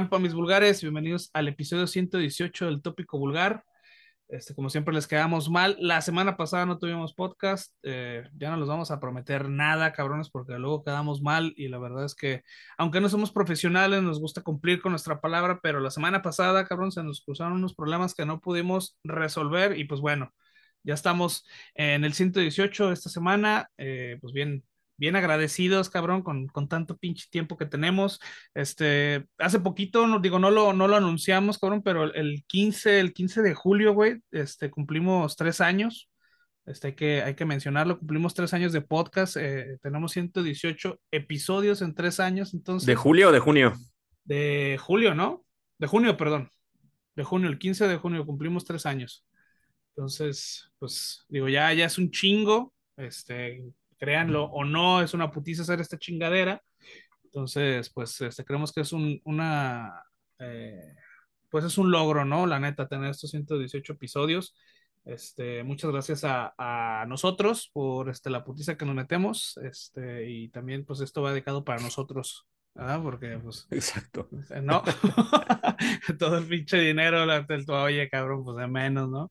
mis vulgares? Bienvenidos al episodio 118 del tópico vulgar. Este, como siempre les quedamos mal. La semana pasada no tuvimos podcast. Eh, ya no les vamos a prometer nada, cabrones, porque luego quedamos mal. Y la verdad es que, aunque no somos profesionales, nos gusta cumplir con nuestra palabra. Pero la semana pasada, cabrón, se nos cruzaron unos problemas que no pudimos resolver. Y pues bueno, ya estamos en el 118 esta semana. Eh, pues bien, bien agradecidos, cabrón, con, con tanto pinche tiempo que tenemos. Este, hace poquito, no, digo, no lo, no lo anunciamos, cabrón, pero el 15, el 15 de julio, güey, este, cumplimos tres años. Este, hay que, hay que mencionarlo, cumplimos tres años de podcast, eh, tenemos 118 episodios en tres años, entonces... ¿De julio o de junio? De julio, ¿no? De junio, perdón. De junio, el 15 de junio cumplimos tres años. Entonces, pues digo, ya, ya es un chingo. Este, créanlo o no, es una putiza hacer esta chingadera. Entonces, pues este, creemos que es un, una, eh, pues es un logro, ¿no? La neta, tener estos 118 episodios. Este, muchas gracias a, a nosotros por este, la putiza que nos metemos. Este, y también, pues, esto va dedicado para nosotros, ¿verdad? Porque, pues. Exacto. No. Todo el pinche dinero, el oye, cabrón, pues de menos, ¿no?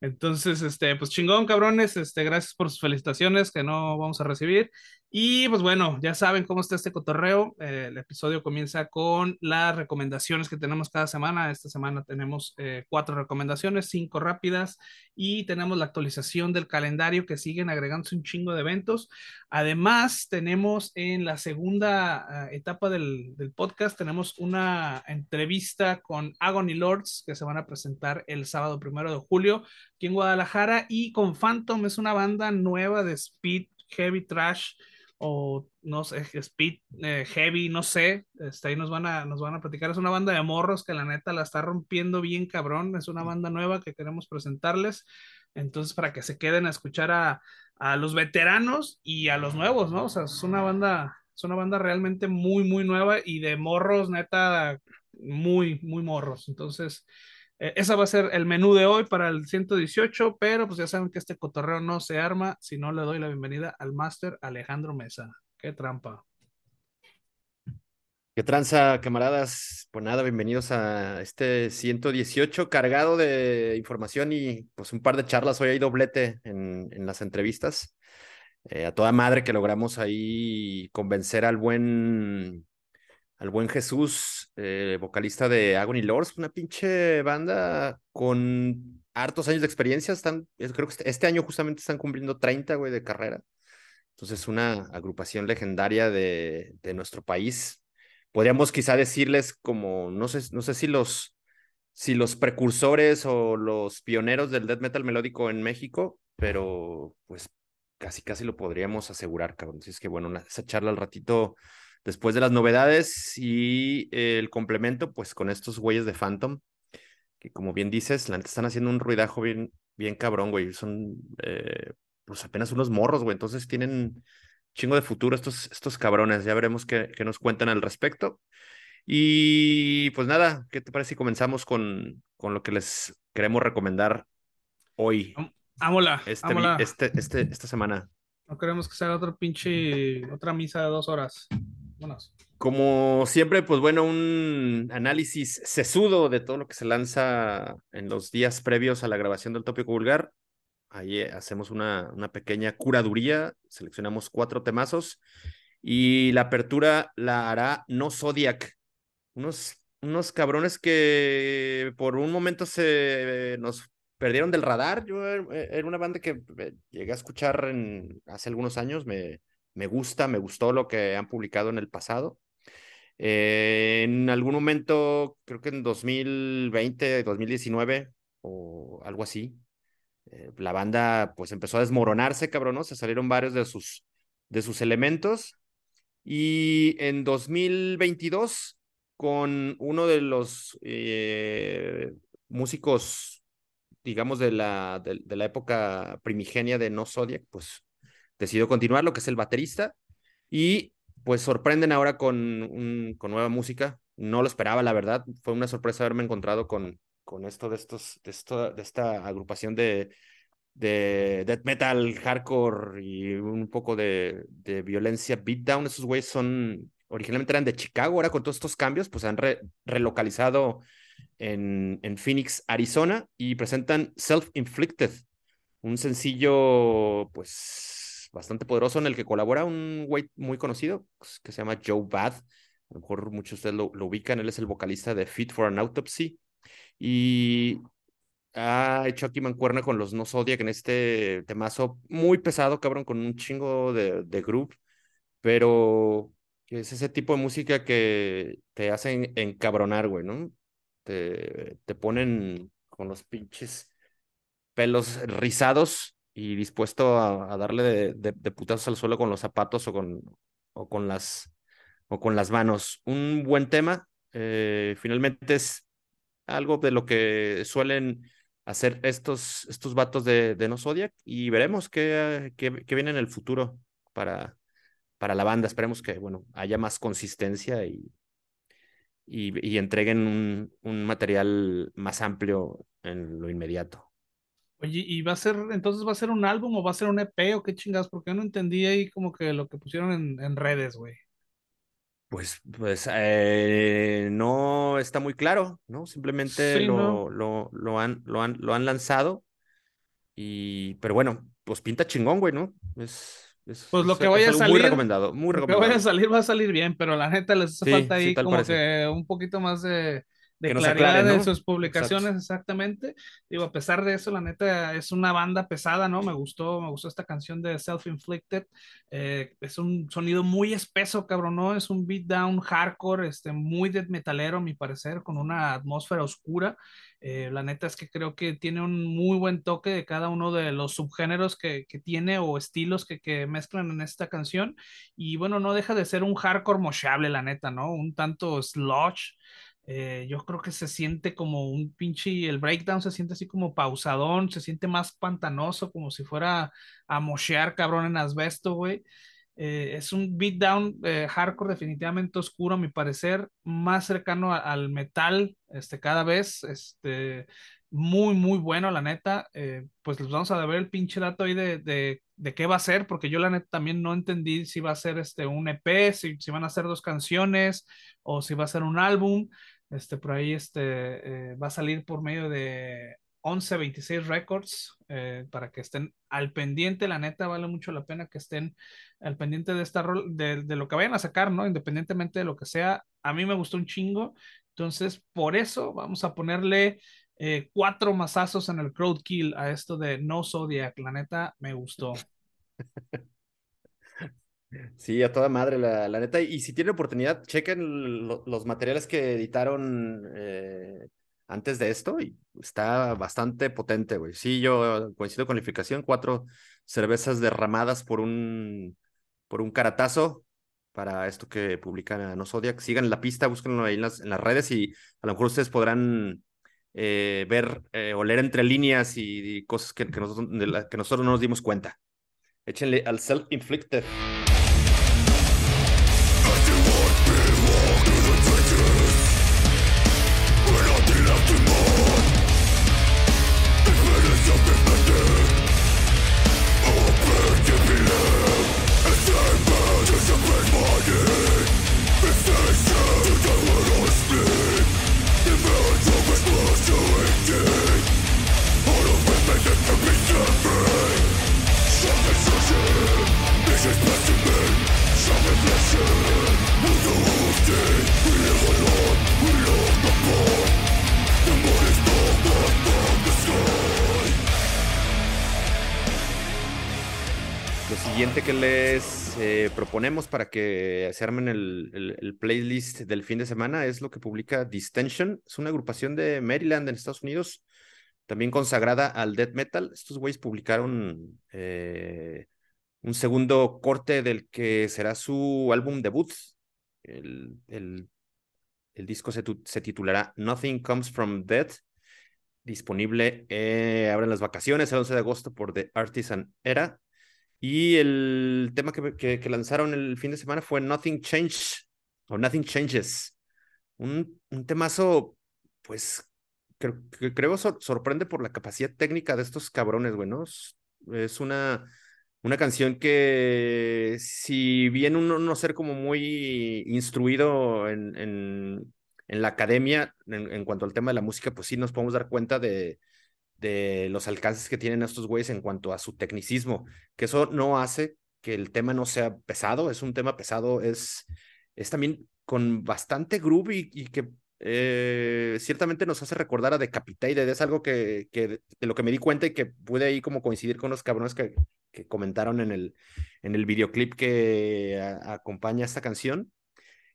Entonces, este, pues chingón, cabrones, este, gracias por sus felicitaciones que no vamos a recibir. Y pues bueno, ya saben cómo está este cotorreo. Eh, el episodio comienza con las recomendaciones que tenemos cada semana. Esta semana tenemos eh, cuatro recomendaciones, cinco rápidas y tenemos la actualización del calendario que siguen agregándose un chingo de eventos. Además, tenemos en la segunda uh, etapa del, del, podcast, tenemos una entrevista con Agony Lords que se van a presentar el sábado primero de julio aquí en Guadalajara y con Phantom es una banda nueva de speed heavy trash o no sé, Speed eh, Heavy, no sé, este, ahí nos van, a, nos van a platicar. Es una banda de morros que la neta la está rompiendo bien cabrón, es una banda nueva que queremos presentarles, entonces para que se queden a escuchar a, a los veteranos y a los nuevos, ¿no? O sea, es una banda, es una banda realmente muy, muy nueva y de morros, neta, muy, muy morros, entonces... Eh, esa va a ser el menú de hoy para el 118, pero pues ya saben que este cotorreo no se arma si no le doy la bienvenida al máster Alejandro Mesa. Qué trampa. Qué tranza, camaradas. Pues nada, bienvenidos a este 118 cargado de información y pues un par de charlas. Hoy hay doblete en, las entrevistas. Eh, a toda madre que logramos ahí convencer al buen al buen Jesús, eh, vocalista de Agony Lords, una pinche banda con hartos años de experiencia. Están, creo que este, este año justamente están cumpliendo 30, güey, de carrera. Entonces, una agrupación legendaria de, de nuestro país. Podríamos quizá decirles como, no sé, no sé si los, si los precursores o los pioneros del death metal melódico en México, pero pues casi, casi lo podríamos asegurar, cabrón. Así es que bueno, esa charla al ratito después de las novedades y el complemento, pues con estos güeyes de Phantom, que como bien dices, la neta están haciendo un ruidajo bien, bien cabrón, güey. Son eh, pues apenas unos morros, güey. Entonces tienen chingo de futuro estos, estos cabrones. Ya veremos qué, qué, nos cuentan al respecto. Y pues nada, ¿qué te parece si comenzamos con, con lo que les queremos recomendar hoy? Ámola, este. Este, este, esta semana. No queremos que sea otro pinche, otra misa de dos horas. Como siempre, pues bueno, un análisis sesudo de todo lo que se lanza en los días previos a la grabación del tópico vulgar. Ahí hacemos una, una pequeña curaduría, seleccionamos cuatro temazos y la apertura la hará No Zodiac. Unos, unos cabrones que por un momento se nos perdieron del radar. Yo era una banda que eh, llegué a escuchar hace algunos años, me, me gusta, me gustó lo que han publicado en el pasado. Eh, en algún momento, creo que en 2020, 2019 o algo así, eh, la banda pues empezó a desmoronarse, cabrón, ¿no? Se salieron varios de sus, de sus elementos. Y en 2022, con uno de los eh, músicos, digamos, de la, de, de la época primigenia de No Zodiac, pues decidió continuar, lo que es el baterista, y pues sorprenden ahora con, un, con nueva música. No lo esperaba, la verdad. Fue una sorpresa haberme encontrado con, con esto de, estos, de, esto, de esta agrupación de, de death metal, hardcore y un poco de, de violencia beatdown. Esos güeyes son originalmente eran de Chicago, ahora con todos estos cambios, pues han relocalizado en, en Phoenix, Arizona, y presentan Self-Inflicted, un sencillo, pues, bastante poderoso en el que colabora un güey muy conocido pues, que se llama Joe Bad. A lo mejor muchos de ustedes lo, ubican, él es el vocalista de Fit for an Autopsy. Y ha hecho aquí mancuerna con los No Zodiac en este temazo muy pesado, cabrón, con un chingo de, de groove, pero es ese tipo de música que te hacen encabronar, güey, ¿no? Te, te ponen con los pinches pelos rizados y dispuesto a, darle de, putazos al suelo con los zapatos o con, o con, las, o con las manos. Un buen tema, eh, finalmente es algo de lo que suelen hacer estos, estos vatos de, de No Zodiac y veremos qué, qué, viene en el futuro para, para la banda. Esperemos que, bueno, haya más consistencia y, y, y entreguen un, un, material más amplio en lo inmediato. Oye, ¿y va a ser, entonces va a ser un álbum o va a ser un EP o qué chingados? Porque yo no entendí ahí como que lo que pusieron en, en redes, güey. Pues, pues eh, no está muy claro, ¿no? Simplemente lo, lo, lo, han, lo, han, lo han lanzado. Y, pero bueno, pues pinta chingón, güey, ¿no? Es, pues lo que vaya a salir. Muy recomendado, muy recomendado. Lo que vaya a salir va a salir bien, pero la neta les hace falta ahí como que un poquito más de de claridad en sus publicaciones, exactamente. Digo, a pesar de eso, la neta es una banda pesada, ¿no? Me gustó, me gustó esta canción de Self-Inflicted. Eh, es un sonido muy espeso, cabrón, ¿no? Es un beatdown hardcore, este, muy death metalero, a mi parecer, con una atmósfera oscura. Eh, la neta es que creo que tiene un muy buen toque de cada uno de los subgéneros que, que tiene o estilos que, que, mezclan en esta canción. Y bueno, no deja de ser un hardcore mochable, la neta, ¿no? Un tanto sludge. Eh, yo creo que se siente como un pinche, el breakdown se siente así como pausadón, se siente más pantanoso, como si fuera a moshear cabrón en asbesto, güey. Eh, es un beatdown eh, hardcore definitivamente oscuro, a mi parecer, más cercano al metal, este, cada vez, este, muy, muy bueno, la neta. pues les vamos a ver el pinche dato ahí de, de, de, qué va a ser, porque yo la neta también no entendí si va a ser este, un EP, si, si van a ser dos canciones o si va a ser un álbum. Este, por ahí este, eh, va a salir por medio de 1126 Records eh, para que estén al pendiente. La neta, vale mucho la pena que estén al pendiente de, esta de, de lo que vayan a sacar, ¿no? Independientemente de lo que sea. A mí me gustó un chingo. Entonces, por eso vamos a ponerle eh, cuatro masazos en el crowd kill a esto de No Zodiac. La neta, me gustó. Sí, a toda madre, la, la neta. Y si tienen oportunidad, chequen los materiales que editaron eh, antes de esto y está bastante potente, güey. Sí, yo coincido con la calificación, cuatro cervezas derramadas por un, por un caratazo para esto que publican No Zodiac. Sigan la pista, búsquenlo ahí en las redes y a lo mejor ustedes podrán eh, ver eh, o leer entre líneas y, cosas que, nosotros, que nosotros no nos dimos cuenta. Échenle al self-inflicted. Siguiente que les eh, proponemos para que se armen el, playlist del fin de semana es lo que publica Distension. Es una agrupación de Maryland en Estados Unidos, también consagrada al death metal. Estos güeyes publicaron eh, un segundo corte del que será su álbum debut. El, el, disco se, titulará Nothing Comes From Death. Disponible, eh, abren las vacaciones el 11 de agosto por The Artisan Era y el tema que, que, lanzaron el fin de semana fue Nothing Change o Nothing Changes. Un, un temazo, pues, que, creo sorprende por la capacidad técnica de estos cabrones, güey. Es una Una canción que, si bien uno no ser como muy instruido en, en, en la academia en, en, cuanto al tema de la música, pues sí nos podemos dar cuenta de, de los alcances que tienen estos güeyes en cuanto a su tecnicismo, que eso no hace que el tema no sea pesado, es un tema pesado, es, es también con bastante groove y, que eh, ciertamente nos hace recordar a Decapitated, es algo que, que de lo que me di cuenta y que pude ahí como coincidir con los cabrones que, que comentaron en el, en el videoclip que a, acompaña esta canción.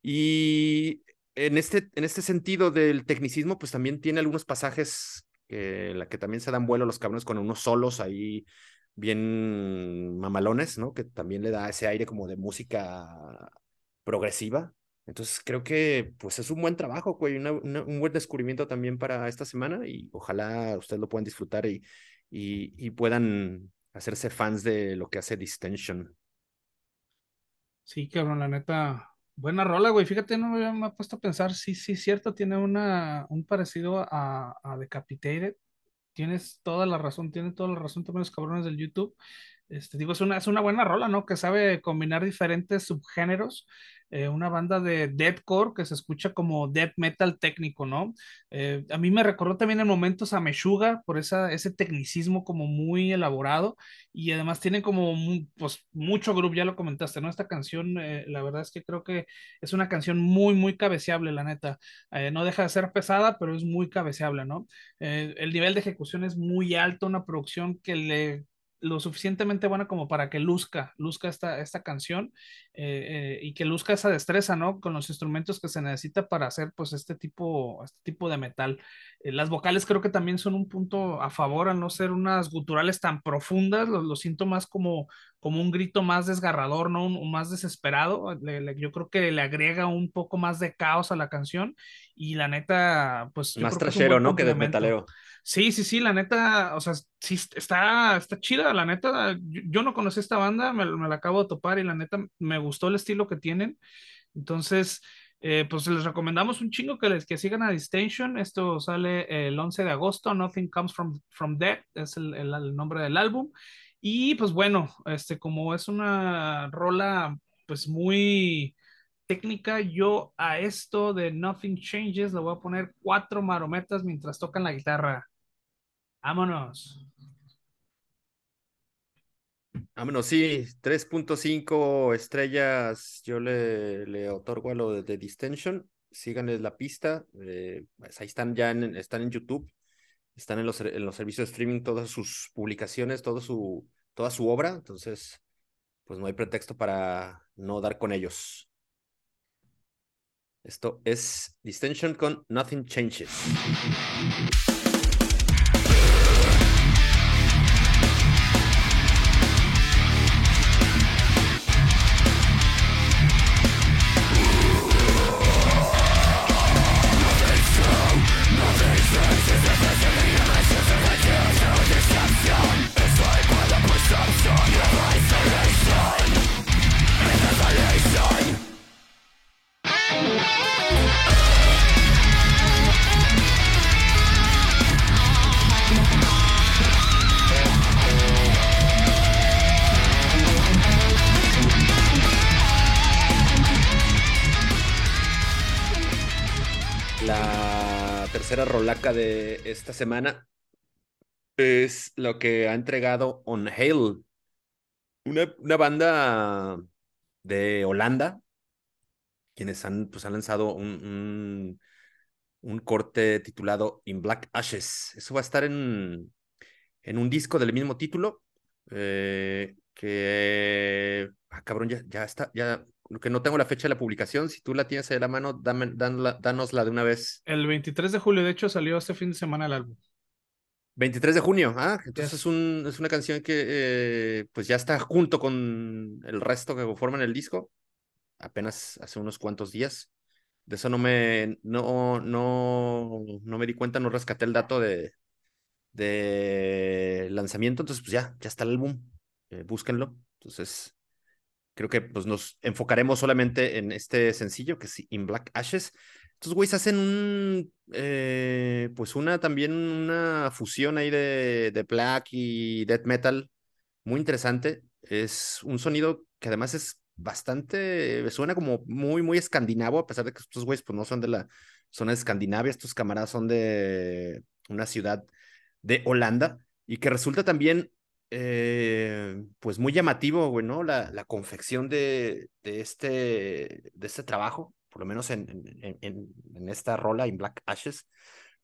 Y en este, en este sentido del tecnicismo, pues también tiene algunos pasajes la que también se dan vuelo los cabrones con unos solos ahí bien mamalones, ¿no? Que también le da ese aire como de música progresiva. Entonces creo que pues es un buen trabajo, güey, un buen descubrimiento también para esta semana y ojalá ustedes lo puedan disfrutar y, y, y puedan hacerse fans de lo que hace Distension. Sí, cabrón, la neta, buena rola, güey. Fíjate, no me he puesto a pensar, sí, sí, cierto, tiene una, un parecido a, a Decapitated. Tienes toda la razón, tiene toda la razón también los cabrones del YouTube. Este, digo, es una, es una buena rola, ¿no? Que sabe combinar diferentes subgéneros eh, una banda de deathcore que se escucha como death metal técnico, ¿no? Eh, a mí me recordó también en momentos a Meshuga por esa, ese tecnicismo como muy elaborado y además tienen como pues, mucho groove, ya lo comentaste, ¿no? Esta canción, eh, la verdad es que creo que es una canción muy, muy cabeceable, la neta. no deja de ser pesada, pero es muy cabeceable, ¿no? el nivel de ejecución es muy alto, una producción que le lo suficientemente buena como para que luzca, luzca esta, esta canción eh, eh, y que luzca esa destreza, ¿no? Con los instrumentos que se necesita para hacer pues este tipo, este tipo de metal. Eh, las vocales creo que también son un punto a favor al no ser unas guturales tan profundas, lo, lo siento más como, como un grito más desgarrador, ¿no? Un, un más desesperado. Le, le, yo creo que le agrega un poco más de caos a la canción y la neta, pues... Más trashero, ¿no? Que de metalero. Sí, sí, sí, la neta, o sea, sí, está, está chida, la neta, yo, yo no conocí esta banda, me, me, la acabo de topar y la neta me gustó el estilo que tienen. Entonces, eh, pues les recomendamos un chingo que les que sigan a Distinction. Esto sale el 11 de agosto, Nothing Comes From, from Dead, es el, el, nombre del álbum. Y pues bueno, este, como es una rola pues muy técnica, yo a esto de Nothing Changes le voy a poner cuatro marometas mientras tocan la guitarra. Vámonos. Vámonos, sí, 3.5 estrellas yo le, le, otorgo a lo de, de Distension. Síganles la pista. Eh, pues ahí están ya en, están en YouTube. Están en los, en los servicios de streaming todas sus publicaciones, su, toda su obra. Entonces, pues no hay pretexto para no dar con ellos. Esto es Distension con Nothing Changes. Esta semana es lo que ha entregado On Hail, una, una banda de Holanda, quienes han, pues, han lanzado un, un, corte titulado In Black Ashes. Eso va a estar en, en un disco del mismo título, eh, que, ah, cabrón, ya, ya está, ya que no tengo la fecha de la publicación, si tú la tienes ahí a la mano, dame, danosla de una vez. El 23 de julio, de hecho, salió este fin de semana el álbum. 23 de junio, ah, entonces yes. es, un, es una canción que eh, pues ya está junto con el resto que conforman el disco, apenas hace unos cuantos días. De eso no me, no, no, no me di cuenta, no rescaté el dato de, de lanzamiento, entonces pues ya, ya está el álbum, eh, búsquenlo. Entonces, creo que pues nos enfocaremos solamente en este sencillo que es In Black Ashes. Estos güeyes hacen un, eh, pues una también una fusión ahí de, de black y death metal muy interesante. Es un sonido que además es bastante, suena como muy, muy escandinavo, a pesar de que estos güeyes pues no son de la zona de Escandinavia, estos camaradas son de una ciudad de Holanda y que resulta también eh, pues muy llamativo, güey. La, la confección de, de, este, de este trabajo, por lo menos en, en, en, esta rola, en Black Ashes,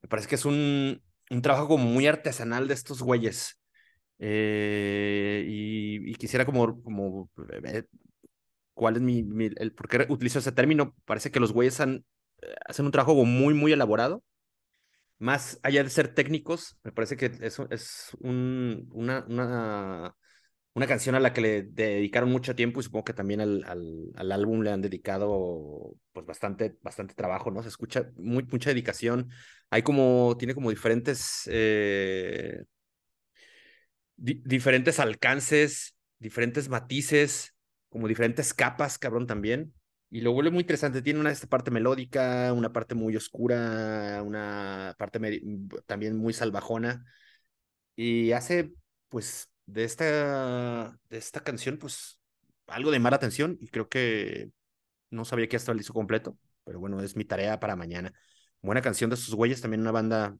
me parece que es un, un trabajo como muy artesanal de estos güeyes. Eh, y, quisiera como, como eh, cuál es mi, el por qué utilizo ese término. Parece que los güeyes han, hacen un trabajo muy, muy elaborado. Más allá de ser técnicos, me parece que es un, una, una, una canción a la que le dedicaron mucho tiempo y supongo que también al, al, álbum le han dedicado pues bastante, bastante trabajo, ¿no? Se escucha mucha dedicación. Hay como, tiene como diferentes, eh, di diferentes alcances, diferentes matices, como diferentes capas, cabrón, también. Y lo vuelve muy interesante. Tiene una esta parte melódica, una parte muy oscura, una parte también muy salvajona. Y hace, pues, de esta, de esta canción, pues, algo de mala atención. Y creo que no sabía que hasta el disco completo. Pero bueno, es mi tarea para mañana. Buena canción de sus güeyes, también una banda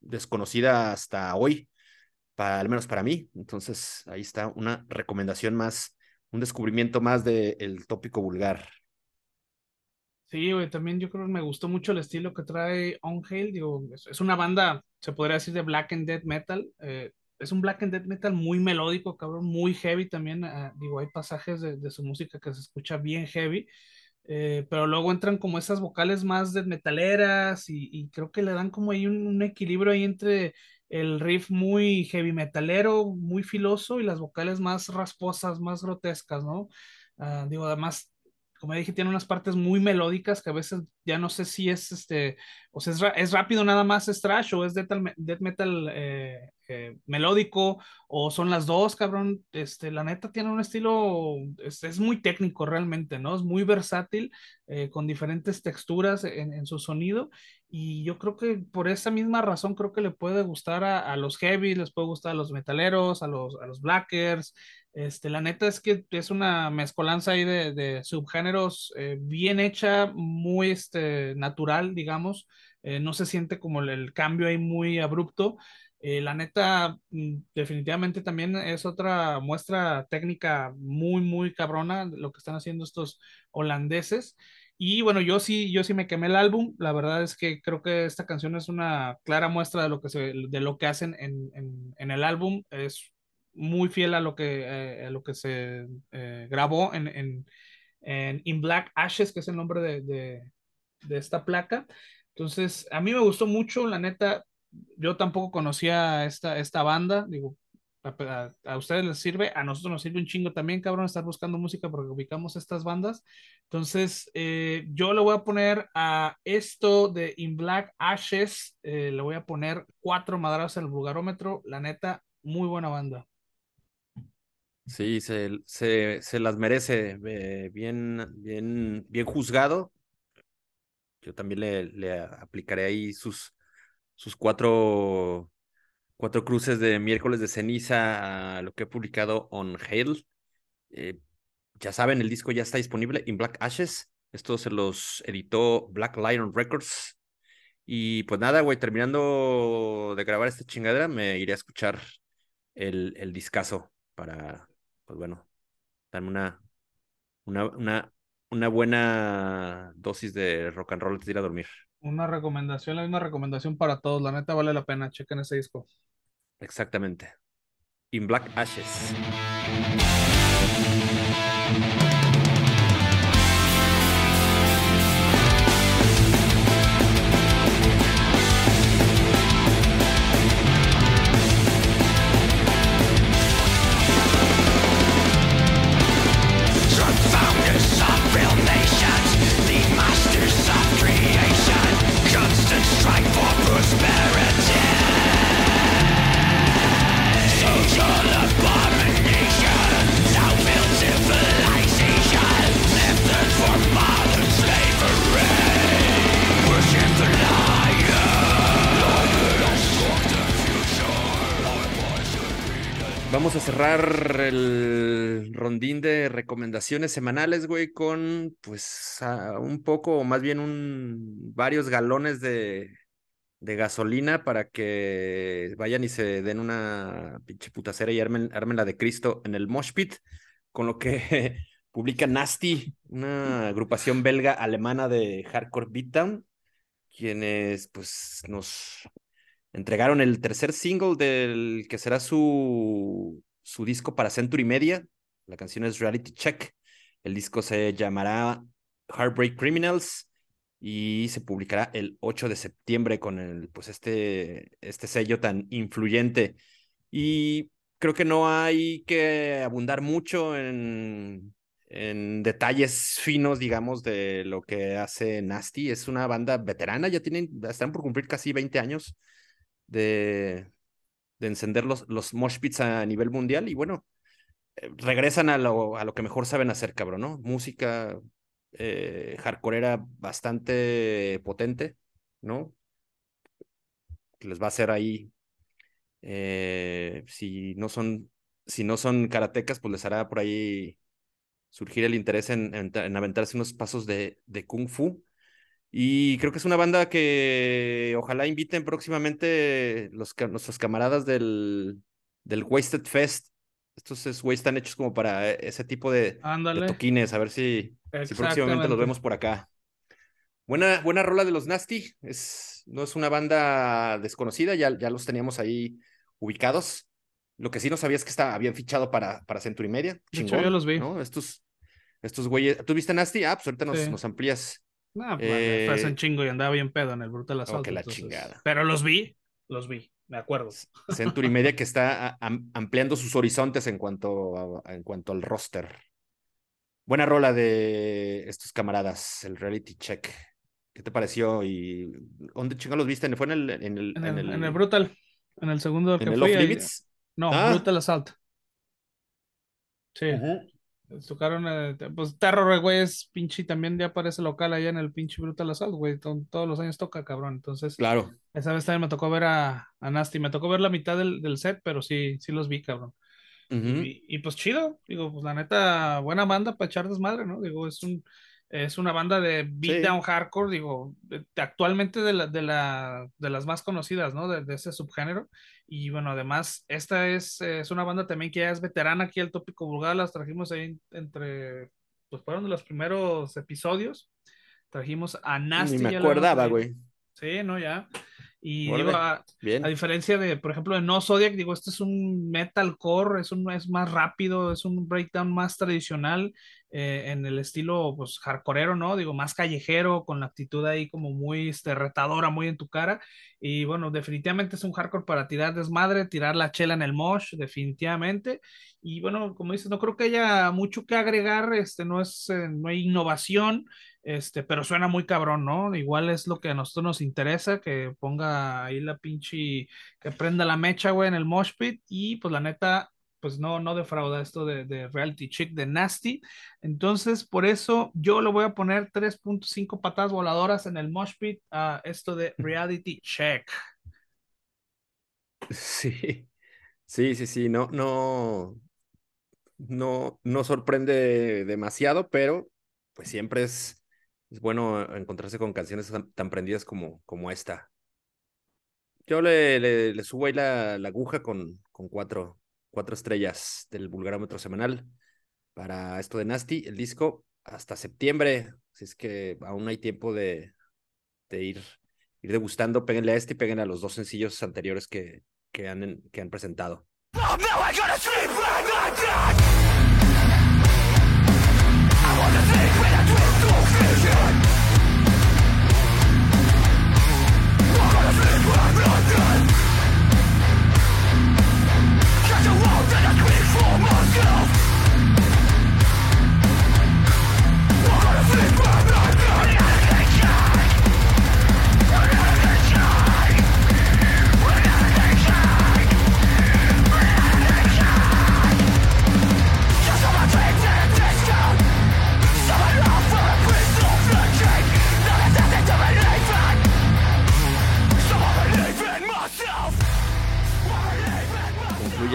desconocida hasta hoy, para, al menos para mí. Entonces, ahí está una recomendación más un descubrimiento más del el tópico vulgar. Sí, también yo creo que me gustó mucho el estilo que trae On Hail, digo, es, una banda, se podría decir, de black and death metal, eh, es un black and death metal muy melódico, cabrón, muy heavy también, uh, digo, hay pasajes de, de, su música que se escucha bien heavy, eh, pero luego entran como esas vocales más de metaleras y, y creo que le dan como ahí un, equilibrio ahí entre el riff muy heavy metalero, muy filoso y las vocales más rasposas, más grotescas, ¿no? Uh, digo, además, como dije, tiene unas partes muy melódicas que a veces ya no sé si es este, o sea, es, rápido nada más, es trash o es death, death metal eh, eh, melódico o son las dos, cabrón. Este, la neta tiene un estilo, es, muy técnico realmente, ¿no? Es muy versátil, eh, con diferentes texturas en, en, su sonido y yo creo que por esa misma razón creo que le puede gustar a, a los heavy, les puede gustar a los metaleros, a los, a los blackers. Este, la neta es que es una mezcolanza ahí de, de subgéneros bien hecha, muy este, natural, digamos. Eh, no se siente como el, cambio ahí muy abrupto. Eh, la neta, mm, definitivamente también es otra muestra técnica muy, muy cabrona lo que están haciendo estos holandeses. Y bueno, yo sí, yo sí me quemé el álbum. La verdad es que creo que esta canción es una clara muestra de lo que, se, de lo que hacen en, en, en el álbum. Es muy fiel a lo que, eh, a lo que se grabó en, en, en, In Black Ashes, que es el nombre de, de, esta placa. Entonces, a mí me gustó mucho, la neta. Yo tampoco conocía esta, esta banda. Digo, a, ustedes les sirve, a nosotros nos sirve un chingo también, cabrón, estar buscando música porque ubicamos estas bandas. Entonces, eh, yo le voy a poner a esto de In Black Ashes, eh, le voy a poner cuatro madrazos al vulgarómetro. La neta, muy buena banda. Sí, se, se, se las merece, eh, bien, bien, bien juzgado. Yo también le, aplicaré ahí sus, sus cuatro cuatro cruces de miércoles de ceniza a lo que he publicado on Hail. Eh, ya saben, el disco ya está disponible en Black Ashes. Esto se los editó Black Lion Records. Y pues nada, güey, terminando de grabar esta chingadera, me iré a escuchar el, el discazo para, pues bueno, darme una, una, una, una buena dosis de rock and roll antes de ir a dormir. Una recomendación, la misma recomendación para todos. La neta vale la pena. Chequen ese disco. Exactamente. In Black Ashes. El rondín de recomendaciones semanales, güey, con pues un poco, o más bien varios galones de, gasolina para que vayan y se den una pinche putacera y armen, armen la de Cristo en el Mosh Pit, con lo que publica Nasty, una agrupación belga alemana de hardcore beatdown, quienes pues nos entregaron el tercer single del que será su, su disco para Century Media. La canción es Reality Check. El disco se llamará Heartbreak Criminals y se publicará el 8 de septiembre con el, pues este, este sello tan influyente. Y creo que no hay que abundar mucho en, en detalles finos, digamos, de lo que hace Nasty. Es una banda veterana, ya tienen, están por cumplir casi 20 años de, de encender los, los mosh pits a nivel mundial y bueno, eh, regresan a lo, a lo que mejor saben hacer, cabrón, ¿no? Música eh, hardcoreera bastante potente, ¿no? Les va a hacer ahí, eh, si no son, si no son karatecas, pues les hará por ahí surgir el interés en, en, aventarse unos pasos de, de kung fu. Y creo que es una banda que ojalá inviten próximamente los, nuestros camaradas del, del Wasted Fest. Estos es, están hechos como para ese tipo de, toquines. A ver si, si, próximamente los vemos por acá. Buena, buena rola de los Nasty. Es, no es una banda desconocida, ya, ya los teníamos ahí ubicados. Lo que sí no sabía es que está, habían fichado para, para Century Media. Chingón, yo los vi. ¿no? Estos, estos güeyes. ¿Tú viste Nasty? Ah, pues ahorita nos, nos amplías no, pues eh... fue un chingo y andaba bien pedo en el Brutal oh, Assault. que la chingada. Pero los vi, los vi, me acuerdo. Century Media que está ampliando sus horizontes en cuanto, a, en cuanto al roster. Buena rola de estos camaradas, el reality check. ¿Qué te pareció? ¿Y dónde chingados los viste? ¿Fue en el, en el, en el, en el, Brutal? En el segundo ¿En el fui, Limits? No, ah. Brutal Assault. Sí. Tocaron, eh, pues Terror, güey, es pinche, también ya aparece local allá en el pinche Brutal Assault, güey. Todos los años toca, cabrón. Entonces, claro. Esa vez también me tocó ver a, a Nasty. Me tocó ver la mitad del, del set, pero sí, sí los vi, cabrón. y, y, pues chido, digo, pues la neta, buena banda para echar desmadre, ¿no? Digo, es un, es una banda de beatdown hardcore, digo, actualmente de, la, de, la, de las más conocidas, ¿no? De, ese subgénero. Y bueno, además, esta es, es una banda también que ya es veterana aquí, el tópico vulgar, las trajimos ahí entre, pues fueron de los primeros episodios. Trajimos a Nasty. Ni me acordaba, güey. Sí, no, ya. Y digo, a, diferencia de, por ejemplo, de No Zodiac, digo, este es un metalcore, es, un, es más rápido, es un breakdown más tradicional eh, en el estilo, pues, hardcoreero, ¿no? Digo, más callejero, con la actitud ahí como muy este, retadora, muy en tu cara. Y bueno, definitivamente es un hardcore para tirar desmadre, tirar la chela en el mosh, definitivamente. Y bueno, como dices, no creo que haya mucho que agregar, este, no, es, eh, no hay innovación. Este, pero suena muy cabrón, ¿no? Igual es lo que a nosotros nos interesa, que ponga ahí la pinche, que prenda la mecha, güey, en el mosh pit y pues la neta, pues no, no defrauda esto de, de Reality Chick de Nasty. Entonces, por eso yo le voy a poner 3.5 patadas voladoras en el mosh pit a esto de Reality Check. Sí, sí, sí, sí, no, no, no, no sorprende demasiado, pero pues siempre es es bueno encontrarse con canciones tan, prendidas como, como esta. Yo le, le, subo ahí la, la aguja con, con cuatro, cuatro estrellas del vulgarómetro semanal para esto de Nasty, el disco hasta septiembre, si es que aún hay tiempo de, de ir, ir degustando, péguenle a este y péguenle a los dos sencillos anteriores que, que, han, que han presentado.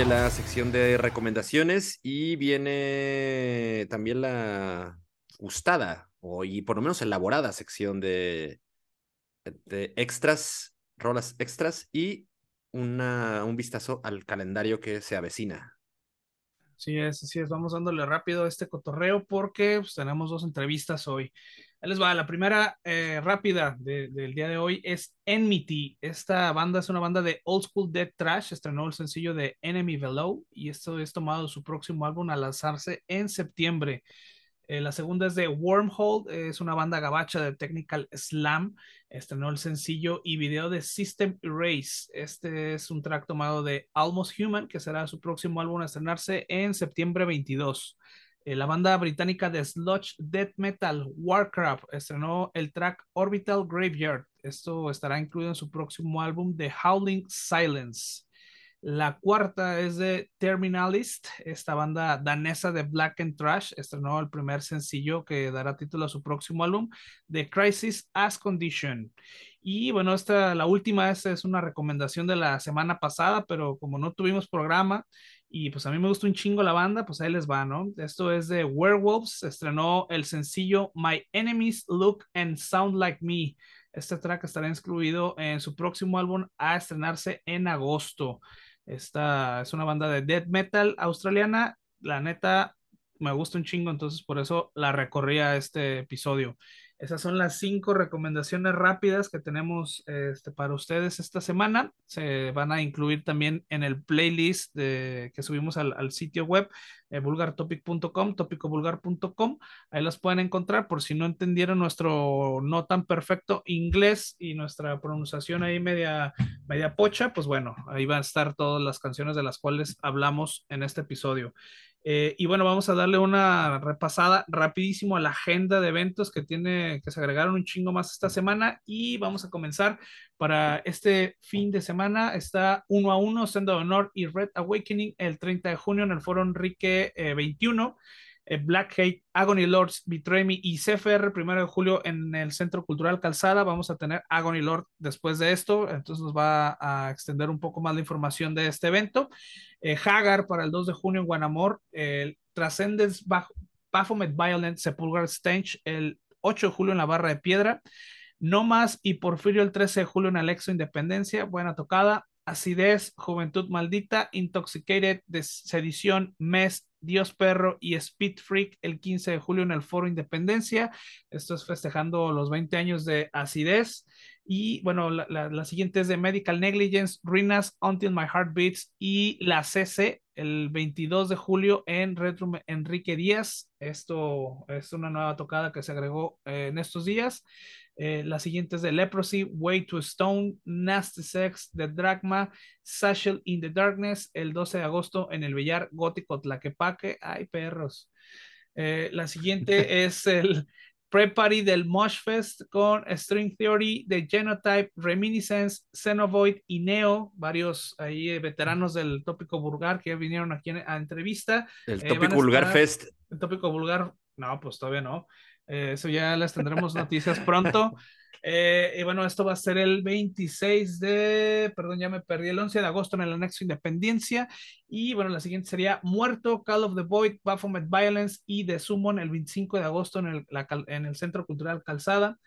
La sección de recomendaciones y viene también la gustada o y por lo menos elaborada sección de, de extras, rolas extras y una, un vistazo al calendario que se avecina. Sí es, así es, vamos dándole rápido a este cotorreo porque pues, tenemos dos entrevistas hoy. Va, la primera eh, rápida de, del día de hoy es Enmity. Esta banda es una banda de old school dead trash, estrenó el sencillo de Enemy Below y esto es tomado su próximo álbum a lanzarse en septiembre. Eh, la segunda es de Wormhole, es una banda gabacha de Technical Slam. Estrenó el sencillo y video de System Erase. Este es un track tomado de Almost Human, que será su próximo álbum a estrenarse en septiembre 22. Eh, la banda británica de sludge death metal Warcraft estrenó el track Orbital Graveyard. Esto estará incluido en su próximo álbum The Howling Silence. La cuarta es de Terminalist, esta banda danesa de Black and Trash, estrenó el primer sencillo que dará título a su próximo álbum, The Crisis as Condition. Y bueno, esta, la última es, es una recomendación de la semana pasada, pero como no tuvimos programa y pues a mí me gusta un chingo la banda, pues ahí les va, ¿no? Esto es de Werewolves, estrenó el sencillo My Enemies Look and Sound Like Me. Este track estará incluido en su próximo álbum a estrenarse en agosto. Esta es una banda de death metal australiana. La neta, me gusta un chingo, entonces por eso la recorría este episodio. Esas son las cinco recomendaciones rápidas que tenemos este, para ustedes esta semana. Se van a incluir también en el playlist de, que subimos al, sitio web eh, vulgartopic.com, topicovulgar.com. Ahí las pueden encontrar por si no entendieron nuestro no tan perfecto inglés y nuestra pronunciación ahí media, media pocha, pues bueno, ahí van a estar todas las canciones de las cuales hablamos en este episodio. Eh, y bueno, vamos a darle una repasada rapidísimo a la agenda de eventos que tiene, que se agregaron un chingo más esta semana y vamos a comenzar para este fin de semana. Está uno a uno, Senda de Honor y Red Awakening el 30 de junio en el Foro Enrique 21. Eh, eh, Black Hate, Agony Lords, Betray Me y CFR, primero de julio en el Centro Cultural Calzada. Vamos a tener Agony Lord después de esto, entonces nos va a extender un poco más la información de este evento. Eh, Hagar para el 2 de junio en Guanamor, el Transcendence Baphomet Violent Sepulchral Stench el 8 de julio en la Barra de Piedra. No más y Porfirio el 13 de julio en Alexo Independencia, buena tocada. Acidez, Juventud Maldita, Intoxicated, Sedición, Mes, Dios Perro y Speed Freak el 15 de julio en el Foro Independencia. Esto es festejando los 20 años de Acidez. Y bueno, la, la, siguiente es de Medical Negligence, Ruinas, Until My Heart Beats y la CC el 22 de julio en Retro Enrique Díaz. Esto es una nueva tocada que se agregó eh, en estos días. Eh, la siguiente es de Leprosy, Way to Stone, Nasty Sex, The Dragma, Sashel in the Darkness, el 12 de agosto en el Villar Gótico Tlaquepaque. Ay, perros. Eh, la siguiente es el Pre-Party del Mosh Fest con String Theory, The Genotype, Reminiscence, Xenovoid y Neo, varios ahí eh, veteranos del tópico vulgar que vinieron aquí a entrevista. El tópico vulgar fest. El tópico vulgar, no, pues todavía no. Eh, eso ya les tendremos noticias pronto. Eh, y bueno, esto va a ser el 26 de, perdón, ya me perdí, el 11 de agosto en el anexo Independencia. Y bueno, la siguiente sería Muerto, Call of the Void, Baphomet Violence y The Summon el 25 de agosto en el, en el Centro Cultural Calzada.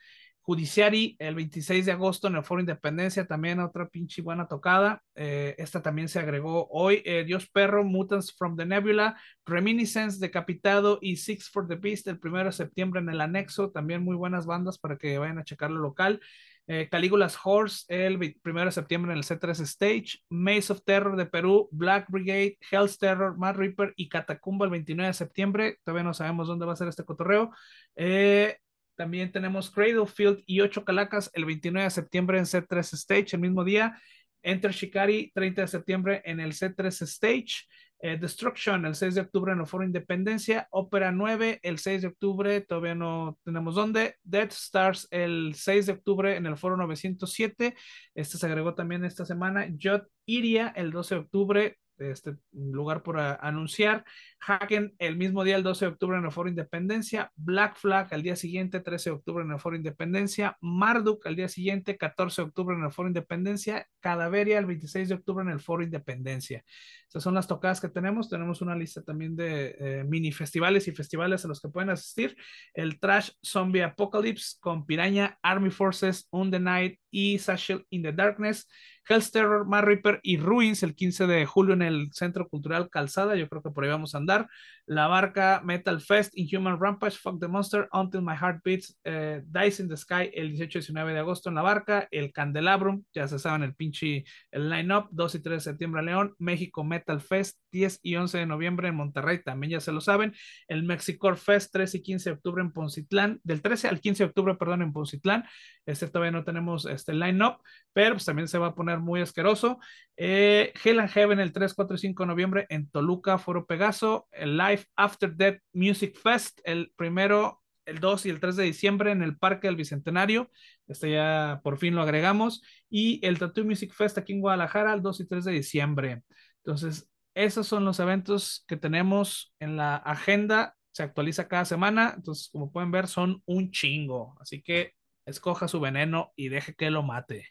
Judiciary el 26 de agosto en el Foro Independencia, también otra pinche buena tocada. Eh, esta también se agregó hoy. Eh, Dios Perro, Mutants from the Nebula, Reminiscence, Decapitado y Six for the Beast el 1 de septiembre en el anexo. También muy buenas bandas para que vayan a checar lo local. Eh, Calígulas Horse el 1 de septiembre en el C3 Stage. Maze of Terror de Perú, Black Brigade, Hell's Terror, Mad Reaper y Catacumba el 29 de septiembre. Todavía no sabemos dónde va a ser este cotorreo. Eh, también tenemos Cradlefield y 8 Calacas el 29 de septiembre en C3 Stage, el mismo día. Enter Shikari, 30 de septiembre en el C3 Stage. Eh, Destruction el 6 de octubre en el Foro Independencia. Ópera 9 el 6 de octubre, todavía no tenemos dónde. Death Stars el 6 de octubre en el Foro 907. Este se agregó también esta semana. Jot Iria el 12 de octubre este lugar por anunciar. Haken el mismo día, el 12 de octubre en el Foro Independencia. Black Flag el día siguiente, 13 de octubre en el Foro Independencia. Marduk el día siguiente, 14 de octubre en el Foro Independencia. Cadaveria el 26 de octubre en el Foro Independencia. Estas son las tocadas que tenemos. Tenemos una lista también de eh, mini festivales y festivales a los que pueden asistir. El Trash Zombie Apocalypse con Piraña, Army Forces, On the Night y Sashel in the Darkness. Hell's Terror, Mar Reaper y Ruins el 15 de julio en el Centro Cultural Calzada. Yo creo que por ahí vamos a andar. La Barca, Metal Fest, Inhuman Rampage, Fuck the Monster, Until My Heart Beats, eh, Dice in the Sky el 18 y 19 de agosto en La Barca. El Candelabrum, ya se saben el pinche el line-up, 2 y 3 de septiembre en León. México Metal Fest, 10 y 11 de noviembre en Monterrey, también ya se lo saben. El Mexicor Fest, 3 y 15 de octubre en Poncitlán. Del 13 al 15 de octubre, perdón, en Poncitlán. Este todavía no tenemos este line-up, pero pues también se va a poner muy asqueroso. Eh, Hell and Heaven el 3, 4 y 5 de noviembre en Toluca, Foro Pegaso. El Live After Death Music Fest, el primero, el 2 y el 3 de diciembre en el Parque del Bicentenario. Este ya por fin lo agregamos. Y el Tattoo Music Fest aquí en Guadalajara el 2 y 3 de diciembre. Entonces, esos son los eventos que tenemos en la agenda. Se actualiza cada semana. Entonces, como pueden ver, son un chingo. Así que escoja su veneno y deje que lo mate.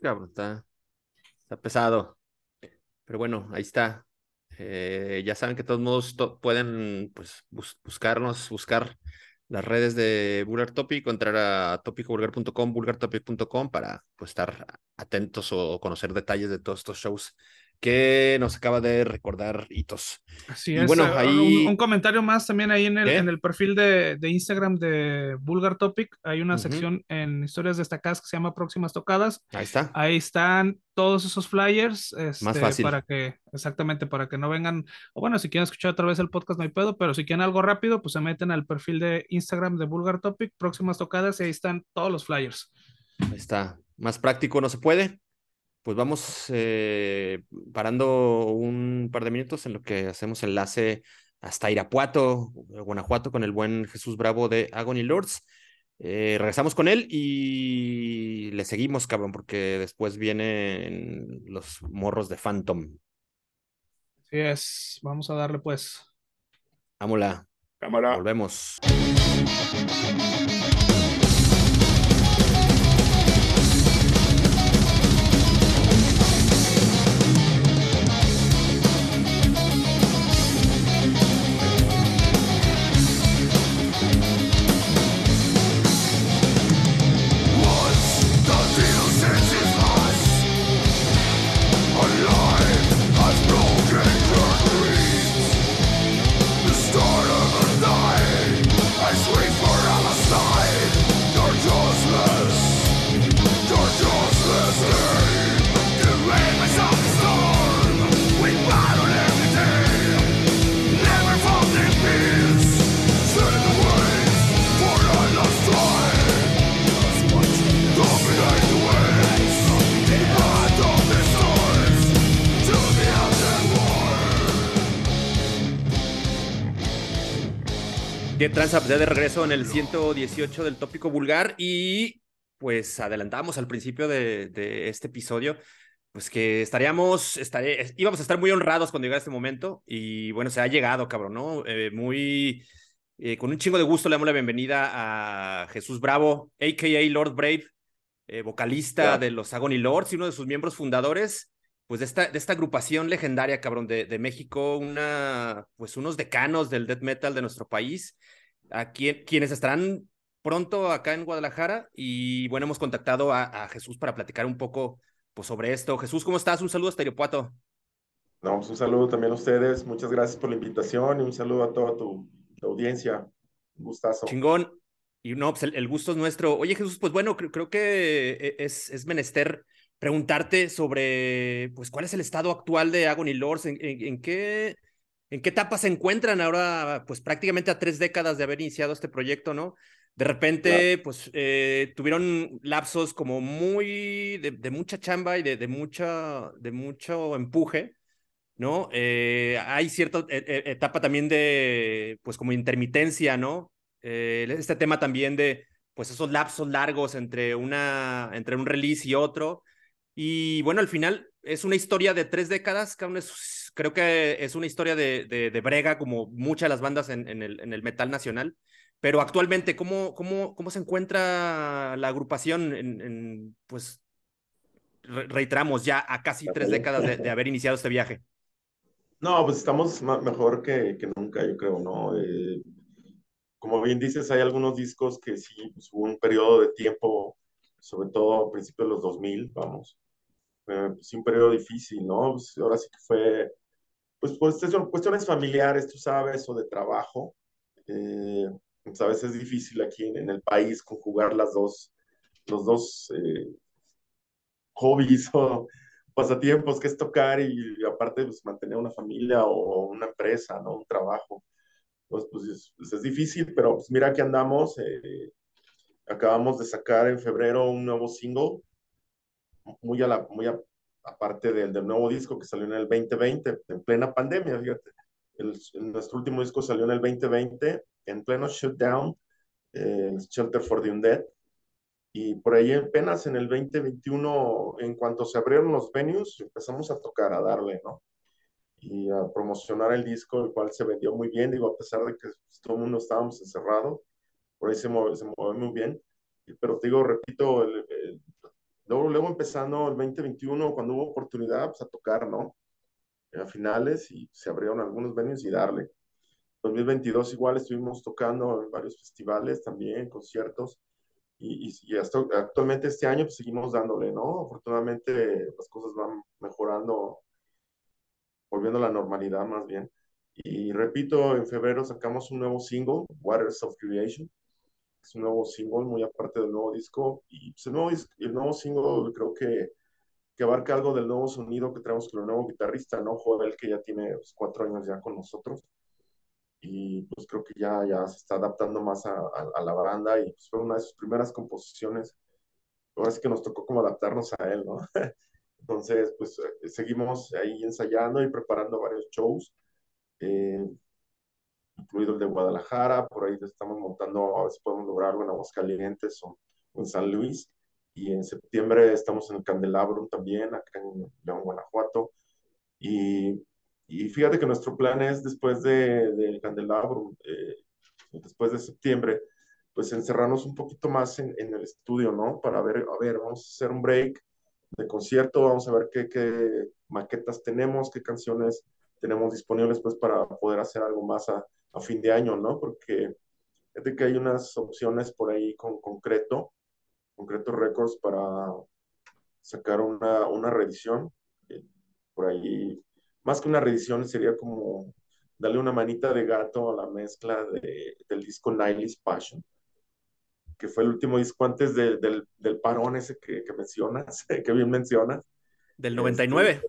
Cabrón, está, está pesado. Pero bueno, ahí está. Eh, ya saben que de todos modos pueden pues, buscarnos, buscar las redes de Vulgar Topic, entrar a topicvulgar.com, vulgartopic.com para pues, estar atentos o conocer detalles de todos estos shows que nos acaba de recordar hitos. Así es. Bueno, eh, ahí... un, comentario más también ahí en el, en el perfil de, de, Instagram de Vulgar Topic. Hay una sección en historias destacadas que se llama Próximas Tocadas. Ahí está. Ahí están todos esos flyers. Este, más fácil. Para que, exactamente, para que no vengan, o bueno, si quieren escuchar otra vez el podcast no hay pedo, pero si quieren algo rápido, pues se meten al perfil de Instagram de Vulgar Topic, Próximas Tocadas, y ahí están todos los flyers. Ahí está. Más práctico no se puede pues vamos eh, parando un par de minutos en lo que hacemos enlace hasta Irapuato, Guanajuato, con el buen Jesús Bravo de Agony Lords. Eh, regresamos con él y le seguimos, cabrón, porque después vienen los morros de Phantom. Así es, vamos a darle pues. Vámonos. Cámara. Volvemos. ¿Qué tranza? Pues de regreso en el 118 del tópico vulgar y pues adelantamos al principio de, este episodio, pues que estaríamos, estaré, íbamos a estar muy honrados cuando llegara este momento y bueno, se ha llegado, cabrón, ¿no? Eh, muy, eh, con un chingo de gusto le damos la bienvenida a Jesús Bravo, a.k.a. Lord Brave, eh, vocalista de los Agony Lords y uno de sus miembros fundadores pues de esta, de esta agrupación legendaria, cabrón, de, de, México, una, pues unos decanos del death metal de nuestro país, a quienes estarán pronto acá en Guadalajara y bueno, hemos contactado a, Jesús para platicar un poco pues, sobre esto. Jesús, ¿cómo estás? Un saludo hasta Iripuato. No, pues un saludo también a ustedes, muchas gracias por la invitación y un saludo a toda tu, audiencia. Un gustazo. Chingón. Y no, pues el, gusto es nuestro. Oye, Jesús, pues bueno, creo, creo que eh, es, es menester preguntarte sobre, pues, cuál es el estado actual de Agony Lords, en, qué, en qué etapa se encuentran ahora, pues, prácticamente a tres décadas de haber iniciado este proyecto, ¿no? De repente, pues, eh, tuvieron lapsos como muy, de, mucha chamba y de, de, mucha, de mucho empuje, ¿no? Eh, hay cierta e, e, etapa también de, pues, como intermitencia, ¿no? Eh, este tema también de, pues, esos lapsos largos entre, una, entre un release y otro, Y bueno, al final es una historia de tres décadas, creo que es una historia de, brega como muchas de las bandas en, el, metal nacional. Pero actualmente, ¿cómo, se encuentra la agrupación pues, reiteramos ya a casi tres décadas de, de, haber iniciado este viaje? No, pues estamos mejor que, que nunca, yo creo, ¿no? Eh, como bien dices, hay algunos discos que sí, pues, hubo un periodo de tiempo, sobre todo a principios de los 2000, vamos, eh, pues, un periodo difícil, ¿no? Pues, ahora sí que fue, pues, pues son cuestiones familiares, tú sabes, o de trabajo. Eh, pues, a veces es difícil aquí en, el país conjugar las dos, los dos eh, hobbies o pasatiempos que es tocar y, aparte pues, mantener una familia o una empresa, ¿no? Un trabajo. Pues, pues es, pues, es difícil, pero pues mira que andamos. Eh, acabamos de sacar en febrero un nuevo single, muy, a la, muy aparte del, del, nuevo disco que salió en el 2020, en plena pandemia, fíjate. El, nuestro último disco salió en el 2020, en pleno shutdown, eh, Shelter for the Undead. Y por ahí apenas en el 2021, en cuanto se abrieron los venues, empezamos a tocar, a darle, ¿no? y a promocionar el disco, el cual se vendió muy bien, digo, a pesar de que todo el mundo estábamos encerrados, por ahí se mueve, se mueve muy bien, pero te digo, repito, el, luego, luego, empezando el 2021, cuando hubo oportunidad, pues a tocar, ¿no? A finales y se abrieron algunos venues y darle. 2022 igual estuvimos tocando en varios festivales también, conciertos, y, y, hasta actualmente este año pues seguimos dándole, ¿no? Afortunadamente las cosas van mejorando volviendo a la normalidad más bien. Y repito, en febrero sacamos un nuevo single, Waters of Creation. Es un nuevo single, muy aparte del nuevo disco. Y pues, el, nuevo, el nuevo single creo que, que abarca algo del nuevo sonido que traemos con el nuevo guitarrista, ¿no? Joel, que ya tiene pues, cuatro años ya con nosotros. Y pues creo que ya, ya se está adaptando más a, a, la banda y pues, fue una de sus primeras composiciones. Ahora sí que nos tocó como adaptarnos a él, ¿no? Entonces, pues eh, seguimos ahí ensayando y preparando varios shows, eh, incluido el de Guadalajara, por ahí estamos montando a ver si podemos lograrlo en Aguascalientes o, en San Luis. Y en septiembre estamos en el Candelabro también, acá en León, Guanajuato. Y, y fíjate que nuestro plan es después del de, Candelabro, eh, después de septiembre, pues encerrarnos un poquito más en, en, el estudio, ¿no? Para ver, a ver, vamos a hacer un break de concierto, vamos a ver qué, qué, maquetas tenemos, qué canciones tenemos disponibles pues para poder hacer algo más a, a fin de año, ¿no? Porque es de que hay unas opciones por ahí con concreto, concreto records para sacar una, una reedición. Eh, por ahí, más que una reedición, sería como darle una manita de gato a la mezcla de, del disco Nihilist Passion que fue el último disco antes del, del, parón ese que, que, mencionas, que bien mencionas. Del 99. Este,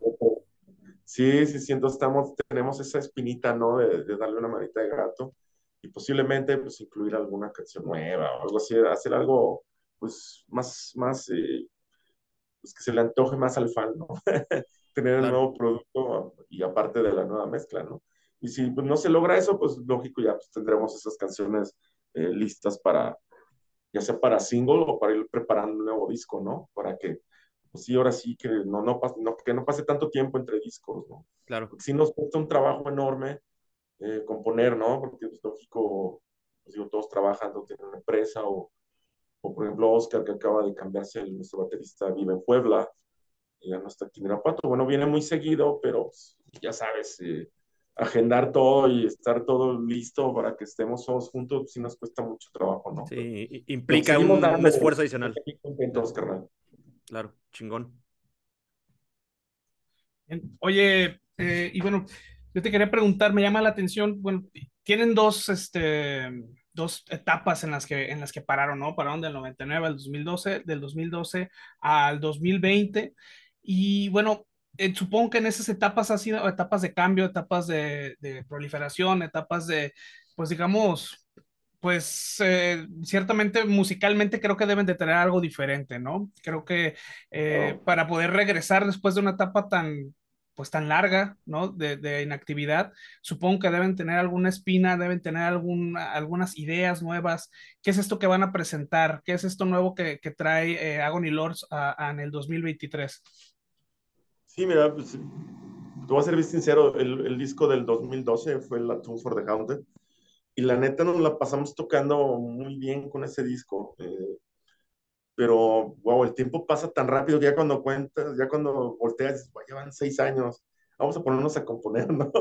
sí, sí, sí, entonces estamos, tenemos esa espinita, ¿no? De, de, darle una manita de gato y posiblemente, pues, incluir alguna canción nueva o algo así, hacer algo, pues, más, más, eh, pues, que se le antoje más al fan, ¿no? Tener el nuevo producto y aparte de la nueva mezcla, ¿no? Y si pues, no se logra eso, pues, lógico, ya pues, tendremos esas canciones eh, listas para, ya sea para single o para ir preparando un nuevo disco, ¿no? Para que, pues sí, ahora sí, que no, no, pase, no, que no pase tanto tiempo entre discos, ¿no? Claro. Porque sí nos cuesta un trabajo enorme eh, componer, ¿no? Porque es lógico, pues digo, todos trabajando, tienen una empresa, o, o por ejemplo Oscar, que acaba de cambiarse, el, nuestro baterista vive en Puebla, y ya no está aquí en Irapuato. Bueno, viene muy seguido, pero pues, ya sabes, eh, agendar todo y estar todo listo para que estemos todos juntos, sí nos cuesta mucho trabajo, ¿no? Sí, implica un, un, esfuerzo adicional. Contentos, carnal. Claro, chingón. Oye, eh, y bueno, yo te quería preguntar, me llama la atención, bueno, tienen dos, este, dos etapas en las que, en las que pararon, ¿no? Pararon del 99 al 2012, del 2012 al 2020. Y bueno, eh, supongo que en esas etapas ha sido etapas de cambio, etapas de, proliferación, etapas de, pues digamos, pues eh, ciertamente musicalmente creo que deben de tener algo diferente, ¿no? Creo que eh, para poder regresar después de una etapa tan, pues tan larga, ¿no? De, inactividad, supongo que deben tener alguna espina, deben tener algunas ideas nuevas. ¿Qué es esto que van a presentar? ¿Qué es esto nuevo que, trae eh, Agony Lords en el 2023? Sí, mira, pues, te voy a ser bien sincero, el, disco del 2012 fue La Tomb for the Haunted, y la neta nos la pasamos tocando muy bien con ese disco. Eh, pero, wow, el tiempo pasa tan rápido que ya cuando cuentas, ya cuando volteas, ya van seis años, vamos a ponernos a componer, ¿no?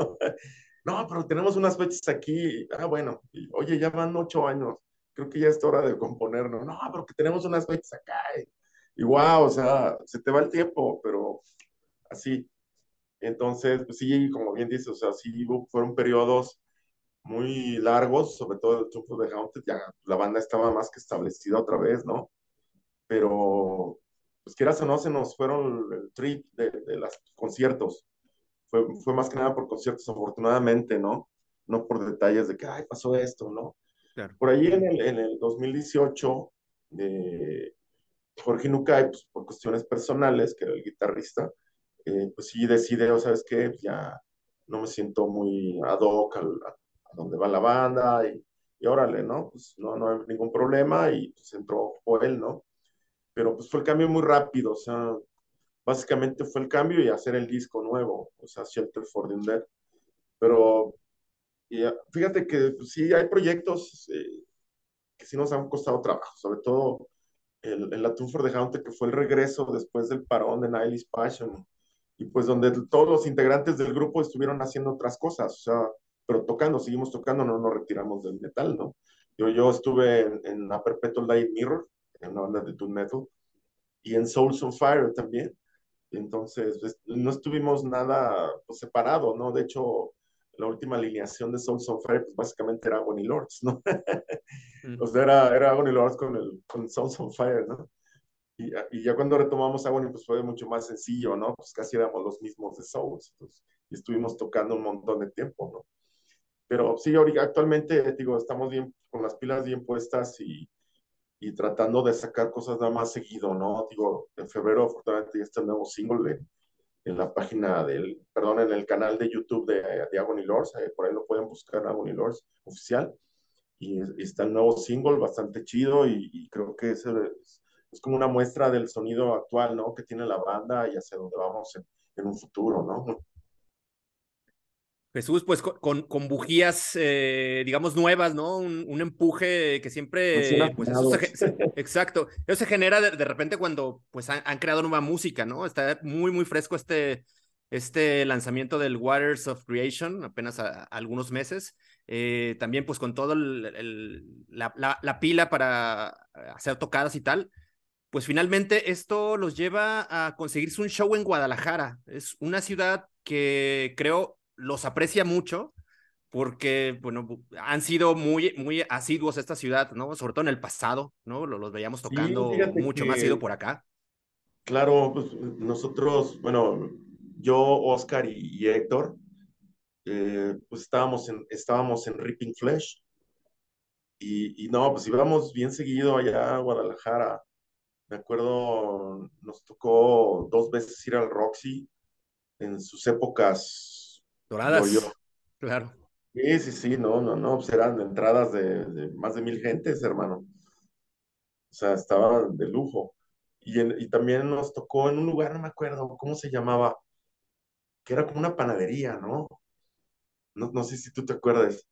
no, pero tenemos unas fechas aquí, ah, bueno, oye, ya van ocho años, creo que ya es hora de componer, ¿no? No, pero que tenemos unas fechas acá, y, wow, o sea, se te va el tiempo, pero así. Entonces, pues sí, como bien dices, o sea, sí fueron periodos muy largos, sobre todo el triunfo de Haunted, ya la banda estaba más que establecida otra vez, ¿no? pero pues quieras o no, se nos fueron el trip de, de los conciertos. Fue, fue, más que nada por conciertos, afortunadamente, ¿no? No por detalles de que, ay, pasó esto, ¿no? Por ahí en el, en el 2018, de Jorge Nucay, pues, por cuestiones personales, que era el guitarrista, eh, pues sí decide, o sabes qué, ya no me siento muy ad hoc a, a donde va la banda y, y órale, ¿no? Pues no, no hay ningún problema y pues entró Joel, ¿no? pero pues fue el cambio muy rápido, o sea, básicamente fue el cambio y hacer el disco nuevo, o sea, Shelter for the Undead. Pero y, ah, fíjate que pues, sí hay proyectos eh, que sí nos han costado trabajo, sobre todo el, el La for the Haunted, que fue el regreso después del parón de Nihilist Passion, y pues donde todos los integrantes del grupo estuvieron haciendo otras cosas, o sea, pero tocando, seguimos tocando, no nos retiramos del metal, ¿no? Yo, yo estuve en, en la Perpetual Light Mirror, en una banda de Doom Metal, y en Souls on Fire también. Entonces, pues, no estuvimos nada pues, separado, ¿no? De hecho, la última alineación de Souls on Fire, pues básicamente era Agony Lords, ¿no? o sea, era, era Agony Lords con, el, con Souls on Fire, ¿no? Y, y, ya cuando retomamos Agony, pues fue mucho más sencillo, ¿no? Pues casi éramos los mismos de Souls, pues, y estuvimos tocando un montón de tiempo, ¿no? Pero sí, actualmente, digo, estamos bien, con las pilas bien puestas y, y tratando de sacar cosas nada más seguido, ¿no? Digo, en febrero afortunadamente ya está el nuevo single en la página del, perdón, en el canal de YouTube de, de Agony Lords, eh, por ahí lo pueden buscar, Agony Lords oficial, y, está el nuevo single bastante chido y, creo que es, es, como una muestra del sonido actual, ¿no? Que tiene la banda y hacia dónde vamos en, en un futuro, ¿no? Jesús, pues con, con bujías, eh, digamos, nuevas, ¿no? Un, empuje que siempre, pues eso se, exacto, eso se genera de, repente cuando, pues han, creado nueva música, ¿no? Está muy, muy fresco este, este lanzamiento del Waters of Creation, apenas algunos meses. Eh, también, pues con todo el, la, la, pila para hacer tocadas y tal. Pues finalmente esto los lleva a conseguirse un show en Guadalajara. Es una ciudad que creo los aprecia mucho porque, bueno, han sido muy, muy asiduos a esta ciudad, ¿no? Sobre todo en el pasado, ¿no? Los, veíamos tocando mucho más ido por acá. Claro, pues nosotros, bueno, yo, Oscar y, Héctor, eh, pues estábamos en, estábamos en Ripping Flesh. Y, y, no, pues íbamos bien seguido allá a Guadalajara. Me acuerdo, nos tocó dos veces ir al Roxy en sus épocas Doradas. Claro. Sí, sí, sí, no, no, no, pues eran entradas de, más de mil gentes, hermano. O sea, estaban de lujo. Y, y también nos tocó en un lugar, no me acuerdo cómo se llamaba, que era como una panadería, ¿no? No, no sé si tú te acuerdas.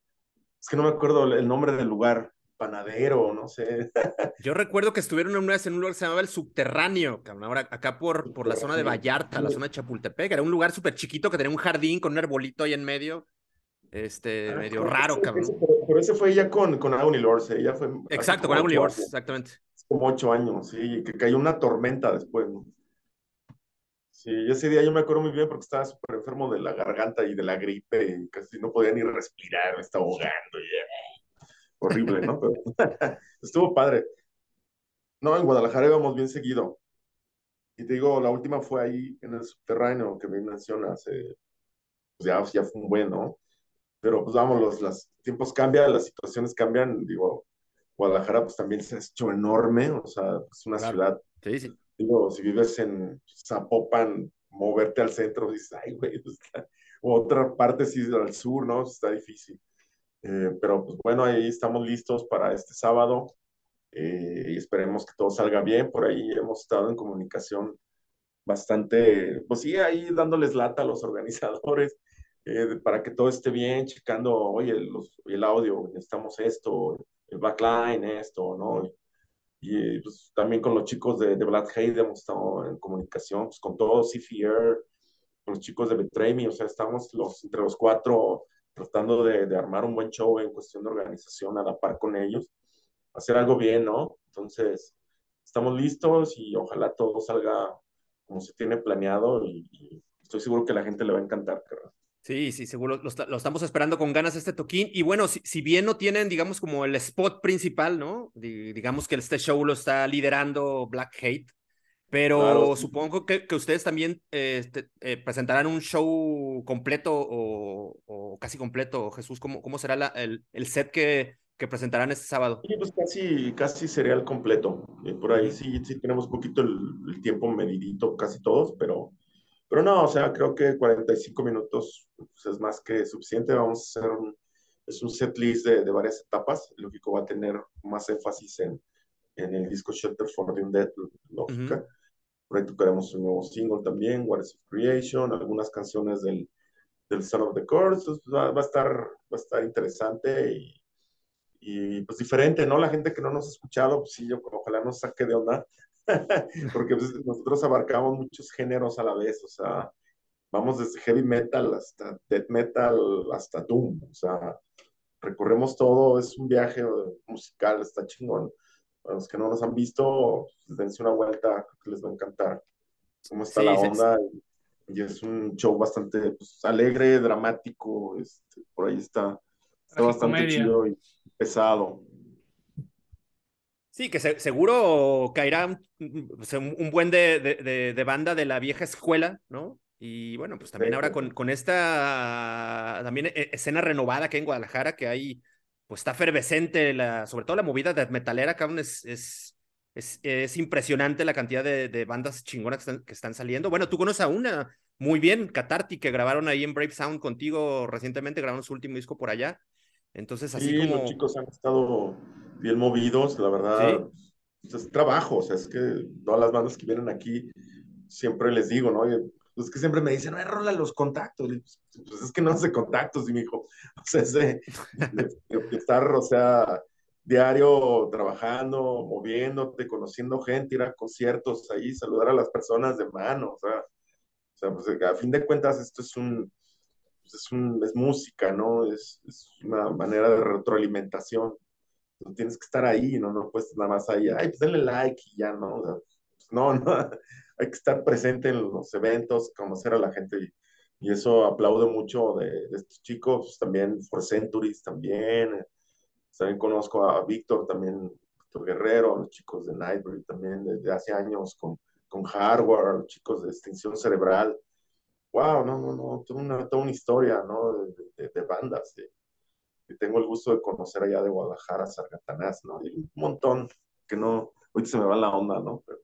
Es que no me acuerdo el nombre del lugar panadero, no sé. Yo recuerdo que estuvieron una vez en un lugar que se llamaba El Subterráneo, ahora acá por, por la zona de Vallarta, la zona de Chapultepec, era un lugar súper chiquito que tenía un jardín con un arbolito ahí en medio, este, ah, medio raro, cabrón. pero ese fue ya con, con Agony Lords, ella fue... Exacto, con Agony Lords, exactamente. Como ocho años, sí, que cayó una tormenta después, ¿no? Sí, ese día yo me acuerdo muy bien porque estaba súper enfermo de la garganta y de la gripe y casi no podía ni respirar, me estaba ahogando. Y horrible, ¿no? Pero estuvo padre. No, en Guadalajara íbamos bien seguido. Y te digo, la última fue ahí en el subterráneo que me mencionas. Eh, pues ya, ya fue un buen, ¿no? Pero pues vamos, los, los tiempos cambian, las situaciones cambian. Digo, Guadalajara pues también se ha enorme, o sea, es una ciudad. Sí, sí. Digo, si vives en Zapopan, moverte al centro, dices, ay, güey, pues, otra parte sí al sur, ¿no? Está difícil. Eh, pero pues bueno, ahí estamos listos para este sábado eh, y esperemos que todo salga bien. Por ahí hemos estado en comunicación bastante, pues sí, ahí dándoles lata a los organizadores eh, para que todo esté bien, checando, oye, los, el audio, necesitamos esto, el backline, esto, ¿no? Y, pues, también con los chicos de, de Black hemos estado en comunicación, pues, con todos, CFR, con los chicos de Betray Me, o sea, estamos los, entre los cuatro tratando de, de, armar un buen show en cuestión de organización a la par con ellos, hacer algo bien, ¿no? Entonces, estamos listos y ojalá todo salga como se tiene planeado y, estoy seguro que la gente le va a encantar, ¿verdad? Sí, sí, seguro lo, estamos esperando con ganas este toquín. Y bueno, si, bien no tienen, digamos, como el spot principal, ¿no? digamos que este show lo está liderando Black Hate, pero claro, sí. supongo que, que, ustedes también eh, eh, presentarán un show completo o, o casi completo. Jesús, ¿cómo, cómo será la, el, el, set que, que, presentarán este sábado? Sí, pues casi, casi sería el completo. Eh, por ahí sí, sí tenemos un poquito el, el tiempo medidito, casi todos, pero pero no, o sea, creo que 45 minutos pues, es más que suficiente. Vamos a hacer un, es un set list de, de, varias etapas. Lógico, va a tener más énfasis en, en el disco Shelter for the Undead, lógica. Uh -huh. Por ahí tocaremos un nuevo single también, What is Creation, algunas canciones del, del Son of the Chords. Va, va, a estar, va a estar interesante y, y pues diferente, ¿no? La gente que no nos ha escuchado, pues sí, yo ojalá nos saque de onda porque pues, nosotros abarcamos muchos géneros a la vez, o sea, vamos desde heavy metal hasta death metal, hasta doom, o sea, recorremos todo, es un viaje musical, está chingón. Para los que no nos han visto, pues, dense una vuelta, creo que les va a encantar cómo está sí, la onda. Sí. Y, y, es un show bastante pues, alegre, dramático, este, por ahí está, está bastante comedia. chido y pesado. Sí, que se, seguro caerá un, un buen de, de, de, banda de la vieja escuela, ¿no? Y bueno, pues también sí. ahora con, con, esta también e, escena renovada que hay en Guadalajara, que hay, pues está efervescente, la, sobre todo la movida de metalera, cabrón, es, es, es, es impresionante la cantidad de, de bandas chingonas que están, que están, saliendo. Bueno, tú conoces a una muy bien, Catarti, que grabaron ahí en Brave Sound contigo recientemente, grabaron su último disco por allá. Entonces, así sí, como. Los chicos han estado bien movidos, la verdad. ¿Sí? Es trabajo, o sea, es que todas las bandas que vienen aquí, siempre les digo, ¿no? Pues que siempre me dicen, no, rola los contactos. Pues, pues, es que no hace contactos, y mi hijo. O sea, es de, de, estar, o sea, diario trabajando, moviéndote, conociendo gente, ir a conciertos ahí, saludar a las personas de mano, o sea, o sea pues a fin de cuentas esto es un, es, un, es música, ¿no? Es, es, una manera de retroalimentación. Entonces, tienes que estar ahí, ¿no? No puedes nada más ahí, ay, pues denle like y ya, ¿no? O sea, pues, no, no, hay que estar presente en los eventos, conocer a la gente y, y eso aplaudo mucho de, de, estos chicos, también For Centuries también, también conozco a Víctor, también Víctor Guerrero, los chicos de Nightbreed también desde hace años con, con Hardware, los chicos de Extinción Cerebral, wow, no, no, no, toda una, toda una historia, ¿no? De, de, de bandas. De, que tengo el gusto de conocer allá de Guadalajara, Sargatanás, ¿no? Y un montón que no, ahorita se me va la onda, ¿no? Pero,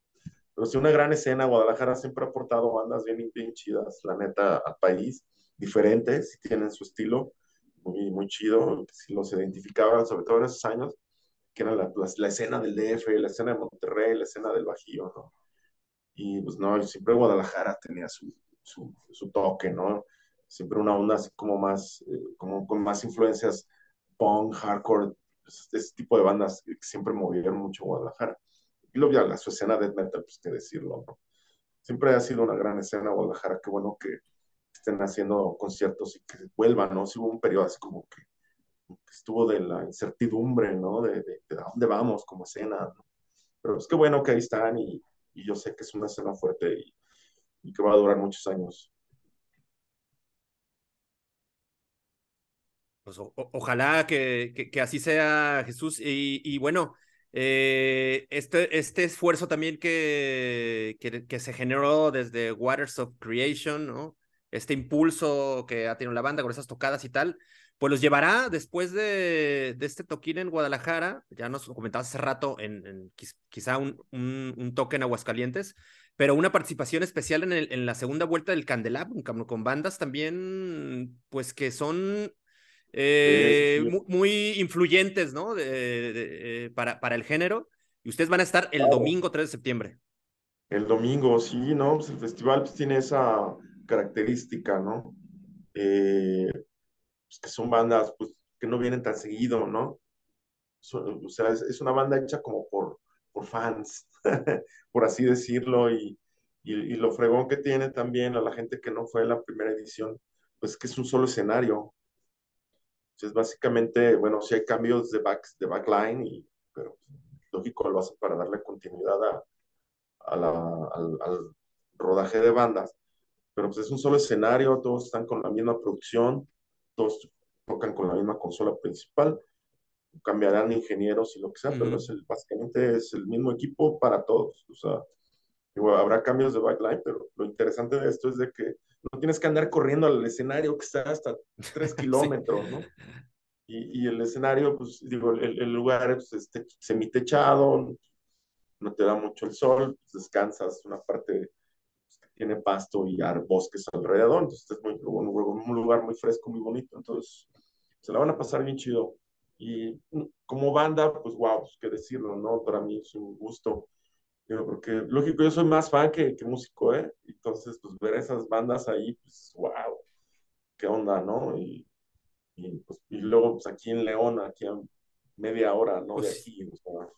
pero sí, una gran escena. Guadalajara siempre ha aportado bandas bien, bien chidas, la neta, al país, diferentes, tienen su estilo, muy, muy chido, si los identificaban, sobre todo en esos años, que era la, la, escena del DF, la escena de Monterrey, la escena del Bajío, ¿no? Y pues no, siempre Guadalajara tenía su, su, su, toque, ¿no? Siempre una onda así como más, eh, como con más influencias punk, hardcore, pues, ese tipo de bandas que siempre movieron mucho Guadalajara. Y luego ya la su escena death metal, pues qué decirlo. Siempre ha sido una gran escena Guadalajara, qué bueno que estén haciendo conciertos y que vuelvan, ¿no? Si hubo un periodo así como que, que estuvo de la incertidumbre, ¿no? De, de, de, dónde vamos como escena. Pero es que bueno que ahí están y, y yo sé que es una escena fuerte y, y que va a durar muchos años. Pues ojalá que, que, que, así sea, Jesús. Y bueno, eh, este, este esfuerzo también que, que, se generó desde Waters of Creation, ¿no? Este impulso que ha tenido la banda con esas tocadas y tal, pues los llevará después de, de este toquín en Guadalajara, ya nos comentabas hace rato, en, quizá un, un, toque en Aguascalientes, pero una participación especial en, en la segunda vuelta del Candelabrum, con bandas también, pues que son eh, muy, influyentes, ¿no? De, para, para el género. Y ustedes van a estar el domingo 3 de septiembre. El domingo, sí, ¿no? Pues el festival pues, tiene esa característica, ¿no? Eh, pues que son bandas pues, que no vienen tan seguido, ¿no? o sea, es, una banda hecha como por, por fans, por así decirlo, y, y, lo fregón que tiene también a la gente que no fue la primera edición, pues que es un solo escenario. Entonces, básicamente, bueno, si hay cambios de, back, de backline, y, pero lógico lo hace para darle continuidad a, a la, al, al, rodaje de bandas, pero pues es un solo escenario, todos están con la misma producción, todos tocan con la misma consola principal, cambiarán ingenieros y lo que sea, pero es el, básicamente es el mismo equipo para todos, o sea, habrá cambios de backline, pero lo interesante de esto es de que no tienes que andar corriendo al escenario que está hasta tres kilómetros, ¿no? Y, y, el escenario, pues digo, el, el lugar pues, este, semitechado, no te da mucho el sol, pues, descansas una parte pues, que tiene pasto y bosques alrededor, entonces es muy, un, un lugar muy fresco, muy bonito, entonces se la van a pasar bien chido. Y como banda, pues wow, pues, qué decirlo, ¿no? Para mí es un gusto, porque lógico, yo soy más fan que, que músico, ¿eh? Entonces, pues ver esas bandas ahí, pues wow, qué onda, ¿no? Y, y, pues, y luego, pues aquí en León, aquí a media hora, ¿no? De pues aquí, o sea,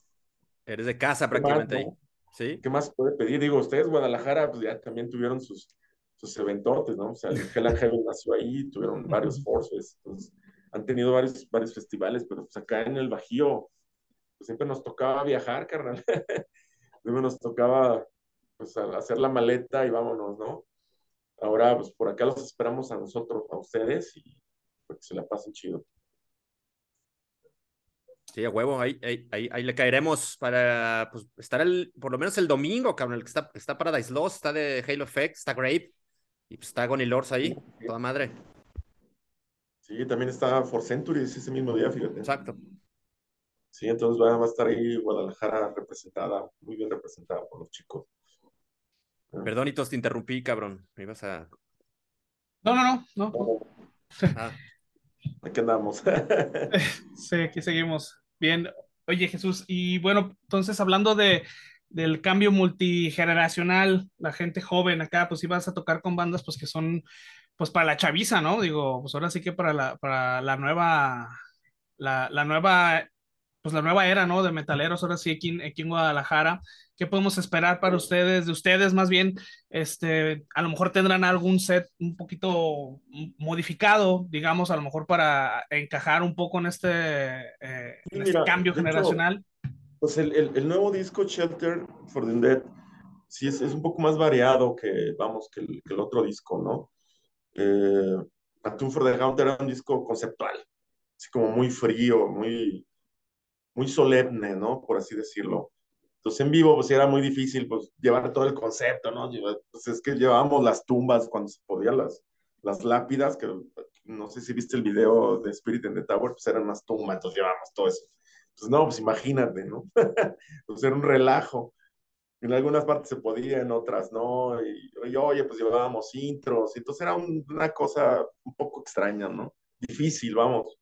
Eres de casa prácticamente ahí. ¿Sí? ¿Qué más puede pedir? Digo, ustedes, Guadalajara, pues ya también tuvieron sus, sus eventotes, ¿no? O sea, el Hell and Heaven nació ahí, tuvieron varios forces, entonces han tenido varios, varios festivales, pero pues acá en el Bajío, pues siempre nos tocaba viajar, carnal. siempre nos tocaba, pues, hacer la maleta y vámonos, ¿no? Ahora, pues por acá los esperamos a nosotros, a ustedes, y pues, que se la pasen chido. Sí, a huevo, ahí, ahí, ahí, le caeremos para pues, estar el, por lo menos el domingo, cabrón. El que está, está Paradise Lost, está de Halo Effect, está Grape y pues está Gony Lords ahí, toda madre. Sí, también está For Centuries ese mismo día, fíjate. Exacto. Sí, entonces va, a estar ahí Guadalajara representada, muy bien representada por los chicos. Perdónitos, te interrumpí, cabrón. Me ibas a. No, no, no, no. Ah. Aquí andamos. sí, aquí seguimos. Bien. Oye, Jesús, y bueno, entonces hablando de, del cambio multigeneracional, la gente joven acá, pues ibas a tocar con bandas pues que son pues para la chaviza, ¿no? Digo, pues ahora sí que para la, para la nueva, la, la nueva pues la nueva era, ¿no? De metaleros, ahora sí aquí, aquí en Guadalajara. ¿Qué podemos esperar para ustedes? De ustedes más bien, este, a lo mejor tendrán algún set un poquito modificado, digamos, a lo mejor para encajar un poco en este, eh, en este cambio generacional. pues el, el, el, nuevo disco Shelter for the Dead sí es, es, un poco más variado que, vamos, que el, que el otro disco, ¿no? Eh, A Tune for the Hunter era un disco conceptual, así como muy frío, muy muy solemne, ¿no? Por así decirlo. Entonces en vivo pues era muy difícil pues llevar todo el concepto, ¿no? Pues es que llevábamos las tumbas cuando se podía, las, las lápidas, que no sé si viste el video de Spirit in the Tower, pues eran más tumbas, entonces llevábamos todo eso. Entonces no, pues imagínate, ¿no? pues era un relajo. En algunas partes se podía, en otras no. Y, y oye, pues llevábamos intros. Entonces era un, una cosa un poco extraña, ¿no? Difícil, vamos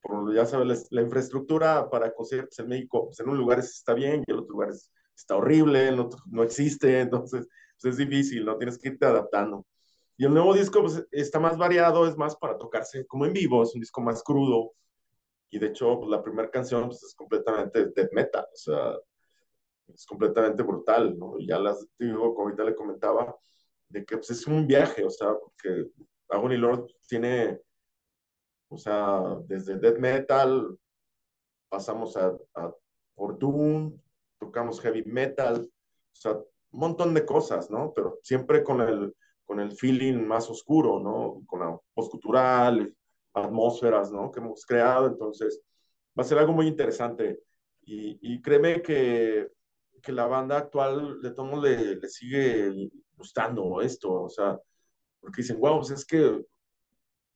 por, ya sabes, la, infraestructura para conciertos en México, pues en un lugar está bien y en otro lugar está horrible, otro no existe, entonces pues es difícil, ¿no? Tienes que irte adaptando. Y el nuevo disco pues, está más variado, es más para tocarse como en vivo, es un disco más crudo. Y de hecho, pues, la primera canción pues, es completamente death metal, o sea, es completamente brutal, ¿no? Y ya las digo, como ahorita le comentaba, de que pues, es un viaje, o sea, porque Agony Lord tiene o sea, desde death metal pasamos a, a por Doom, tocamos heavy metal, o sea, un montón de cosas, ¿no? Pero siempre con el, con el feeling más oscuro, ¿no? Con la postcultural, atmósferas, ¿no? Que hemos creado, entonces va a ser algo muy interesante. Y, y créeme que, que, la banda actual de todos le, le sigue gustando esto, o sea, porque dicen, wow, pues es que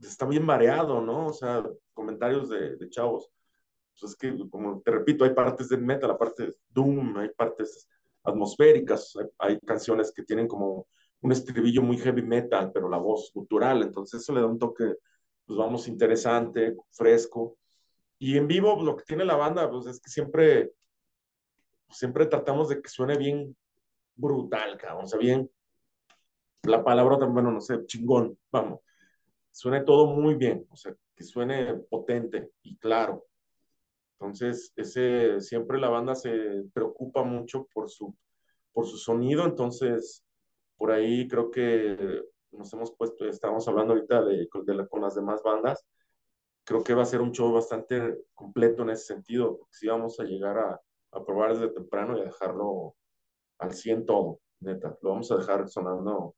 está bien variado, ¿no? O sea, comentarios de, de chavos. Pues es que, como te repito, hay partes de metal, aparte de Doom, hay partes atmosféricas, hay, canciones que tienen como un estribillo muy heavy metal, pero la voz cultural, entonces eso le da un toque, pues vamos, interesante, fresco. Y en vivo, lo que tiene la banda, pues es que siempre, siempre tratamos de que suene bien brutal, cabrón, o sea, bien, la palabra bueno, no sé, chingón, vamos, suene todo muy bien, o sea, que suene potente y claro. Entonces, ese, siempre la banda se preocupa mucho por su, por su sonido, entonces, por ahí creo que nos hemos puesto, estamos hablando ahorita de, de con las demás bandas, creo que va a ser un show bastante completo en ese sentido, porque sí vamos a llegar a, probar desde temprano y a dejarlo al 100 todo, neta, lo vamos a dejar sonando,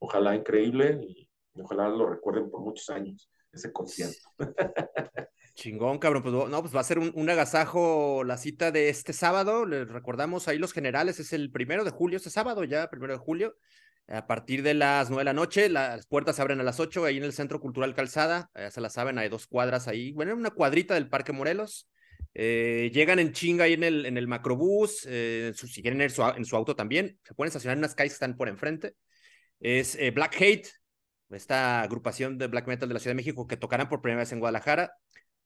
ojalá increíble ojalá lo recuerden por muchos años, ese concierto. Chingón, cabrón. Pues no, pues va a ser un, agasajo la cita de este sábado. Les recordamos ahí los generales, es el primero de julio, este sábado ya, primero de julio. A partir de las nueve de la noche, las puertas se abren a las ocho, ahí en el Centro Cultural Calzada, ya se la saben, hay dos cuadras ahí, bueno, una cuadrita del Parque Morelos. Eh, llegan en chinga ahí en el, en el macrobús, eh, si quieren ir en su auto también, se pueden estacionar en unas calles que están por enfrente. Es eh, Black Hate, esta agrupación de black metal de la Ciudad de México que tocarán por primera vez en Guadalajara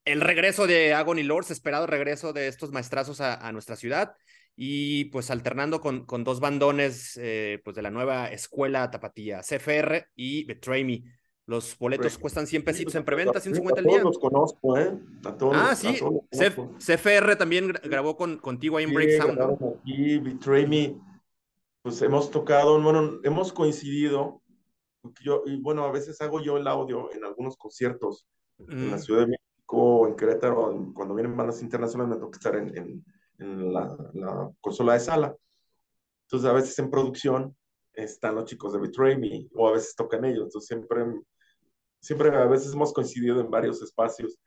el regreso de Agony Lords, esperado regreso de estos maestrazos a, nuestra ciudad y pues alternando con, con dos bandones eh, pues de la nueva escuela tapatía, CFR y Betray Me. Los boletos cuestan 100 pesitos en preventa, 150 al día. los conozco, ¿eh? A todos, ah, sí. CFR también grabó con, contigo ahí en Break Sound. Y Betray Me, pues hemos tocado, bueno, hemos coincidido. Yo, y bueno, a veces hago yo el audio en algunos conciertos en la mm. Ciudad de México en Querétaro, cuando vienen bandas internacionales, me toca estar en, en, la, la, consola de sala. Entonces, a veces en producción están los chicos de Betray Me, o a veces tocan ellos. Entonces, siempre, siempre a veces hemos coincidido en varios espacios.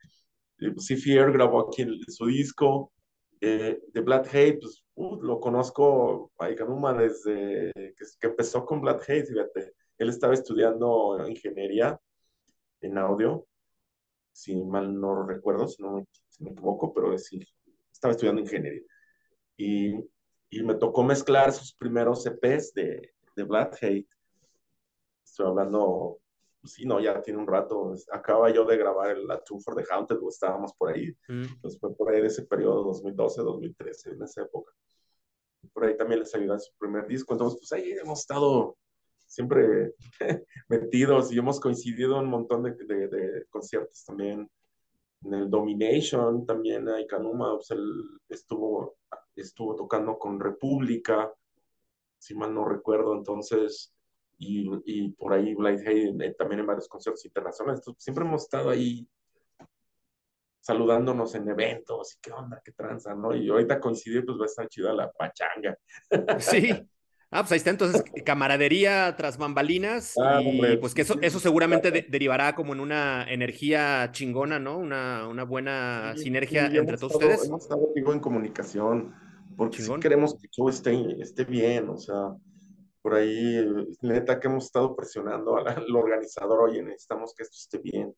Pues, Fear grabó aquí en, su disco. Eh, de Black Hate, pues uh, lo conozco a Ikanuma desde que, que, empezó con Black Hate, fíjate. Él estaba estudiando ingeniería en audio si mal no recuerdo, si no me, equivoco, pero decir, estaba estudiando ingeniería. Y, y, me tocó mezclar sus primeros EPs de, de Black Hate. Estoy hablando, pues sí, no, ya tiene un rato. Acaba yo de grabar la Tour for the Haunted, o estábamos por ahí. Mm. Entonces fue por ahí de ese periodo, 2012, 2013, en esa época. Por ahí también les ayudé en su primer disco. Entonces, pues ahí hemos estado siempre metidos y hemos coincidido en un montón de, de, conciertos también. En el Domination también, hay Kanuma, pues él estuvo, estuvo tocando con República, si mal no recuerdo, entonces, y, y por ahí Blind Hayden eh, también en varios conciertos internacionales. Entonces, siempre hemos estado ahí saludándonos en eventos y qué onda, qué tranza, ¿no? Y ahorita coincidir, pues va a estar chida la pachanga. Sí, Ah, pues ahí está entonces camaradería tras bambalinas ah, y pues que eso, eso seguramente derivará como en una energía chingona, ¿no? Una, una buena sinergia entre todos ustedes. Hemos estado en comunicación porque queremos que el show esté, esté bien, o sea, por ahí neta que hemos estado presionando al, organizador, oye, necesitamos que esto esté bien,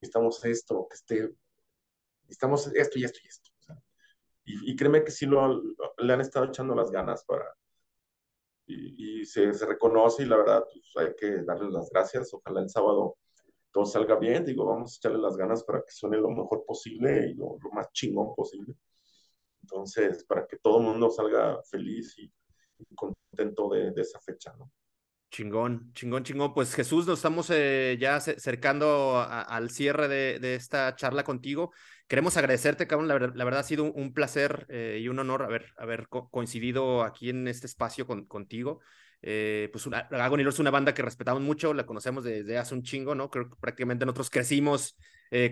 necesitamos esto, que esté, necesitamos esto y esto y esto. y, y, créeme que sí lo, le han estado echando las ganas para y, se, se, reconoce y la verdad pues, hay que darle las gracias. Ojalá el sábado todo salga bien. Digo, vamos a echarle las ganas para que suene lo mejor posible y lo, lo más chingón posible. Entonces, para que todo el mundo salga feliz y, contento de, de, esa fecha, ¿no? Chingón, chingón, chingón. Pues Jesús, nos estamos eh, ya acercando al cierre de, de, esta charla contigo. Queremos agradecerte, cabrón. La, verdad ha sido un, placer eh, y un honor haber, haber coincidido aquí en este espacio con, contigo. Eh, pues una, Agony es una banda que respetamos mucho, la conocemos desde hace un chingo, ¿no? Creo que prácticamente nosotros crecimos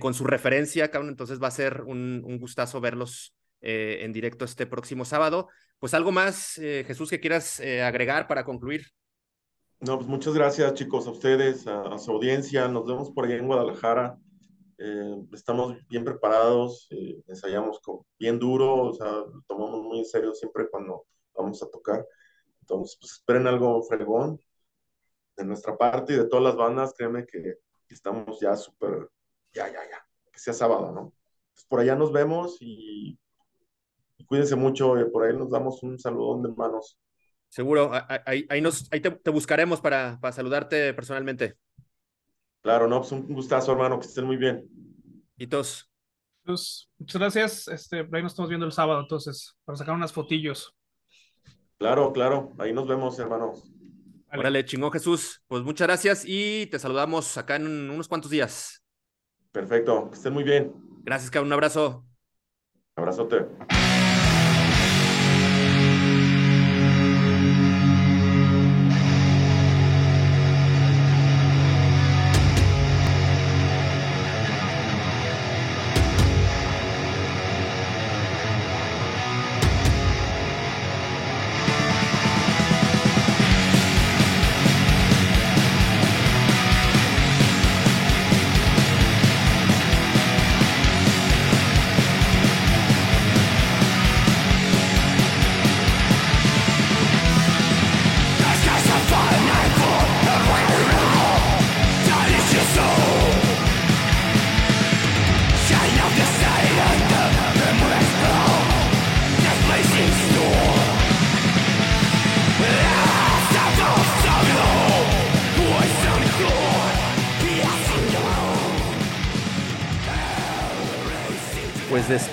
con su referencia, cabrón. Entonces va a ser un, un gustazo verlos en directo este próximo sábado. Pues algo más, Jesús, que quieras agregar para concluir. No, pues muchas gracias chicos, a ustedes, a, su audiencia. Nos vemos por allá en Guadalajara. Eh, estamos bien preparados, eh, ensayamos con, bien duro, o sea, tomamos muy en serio siempre cuando vamos a tocar. Entonces, pues esperen algo fregón de nuestra parte y de todas las bandas. Créanme que estamos ya súper, ya, ya, ya, que sea sábado, ¿no? Pues por allá nos vemos y, cuídense mucho. por ahí nos damos un saludón de manos Seguro, ahí, ahí, nos, ahí te, te buscaremos para, para saludarte personalmente. Claro, no, pues un gustazo, hermano, que estén muy bien. Hitos. Pues, muchas gracias. Este, ahí nos estamos viendo el sábado, entonces, para sacar unas fotillos. Claro, claro. Ahí nos vemos, hermanos. Vale. Órale, chingón Jesús. Pues muchas gracias y te saludamos acá en unos cuantos días. Perfecto, que estén muy bien. Gracias, cabrón. Un abrazo. Abrazote.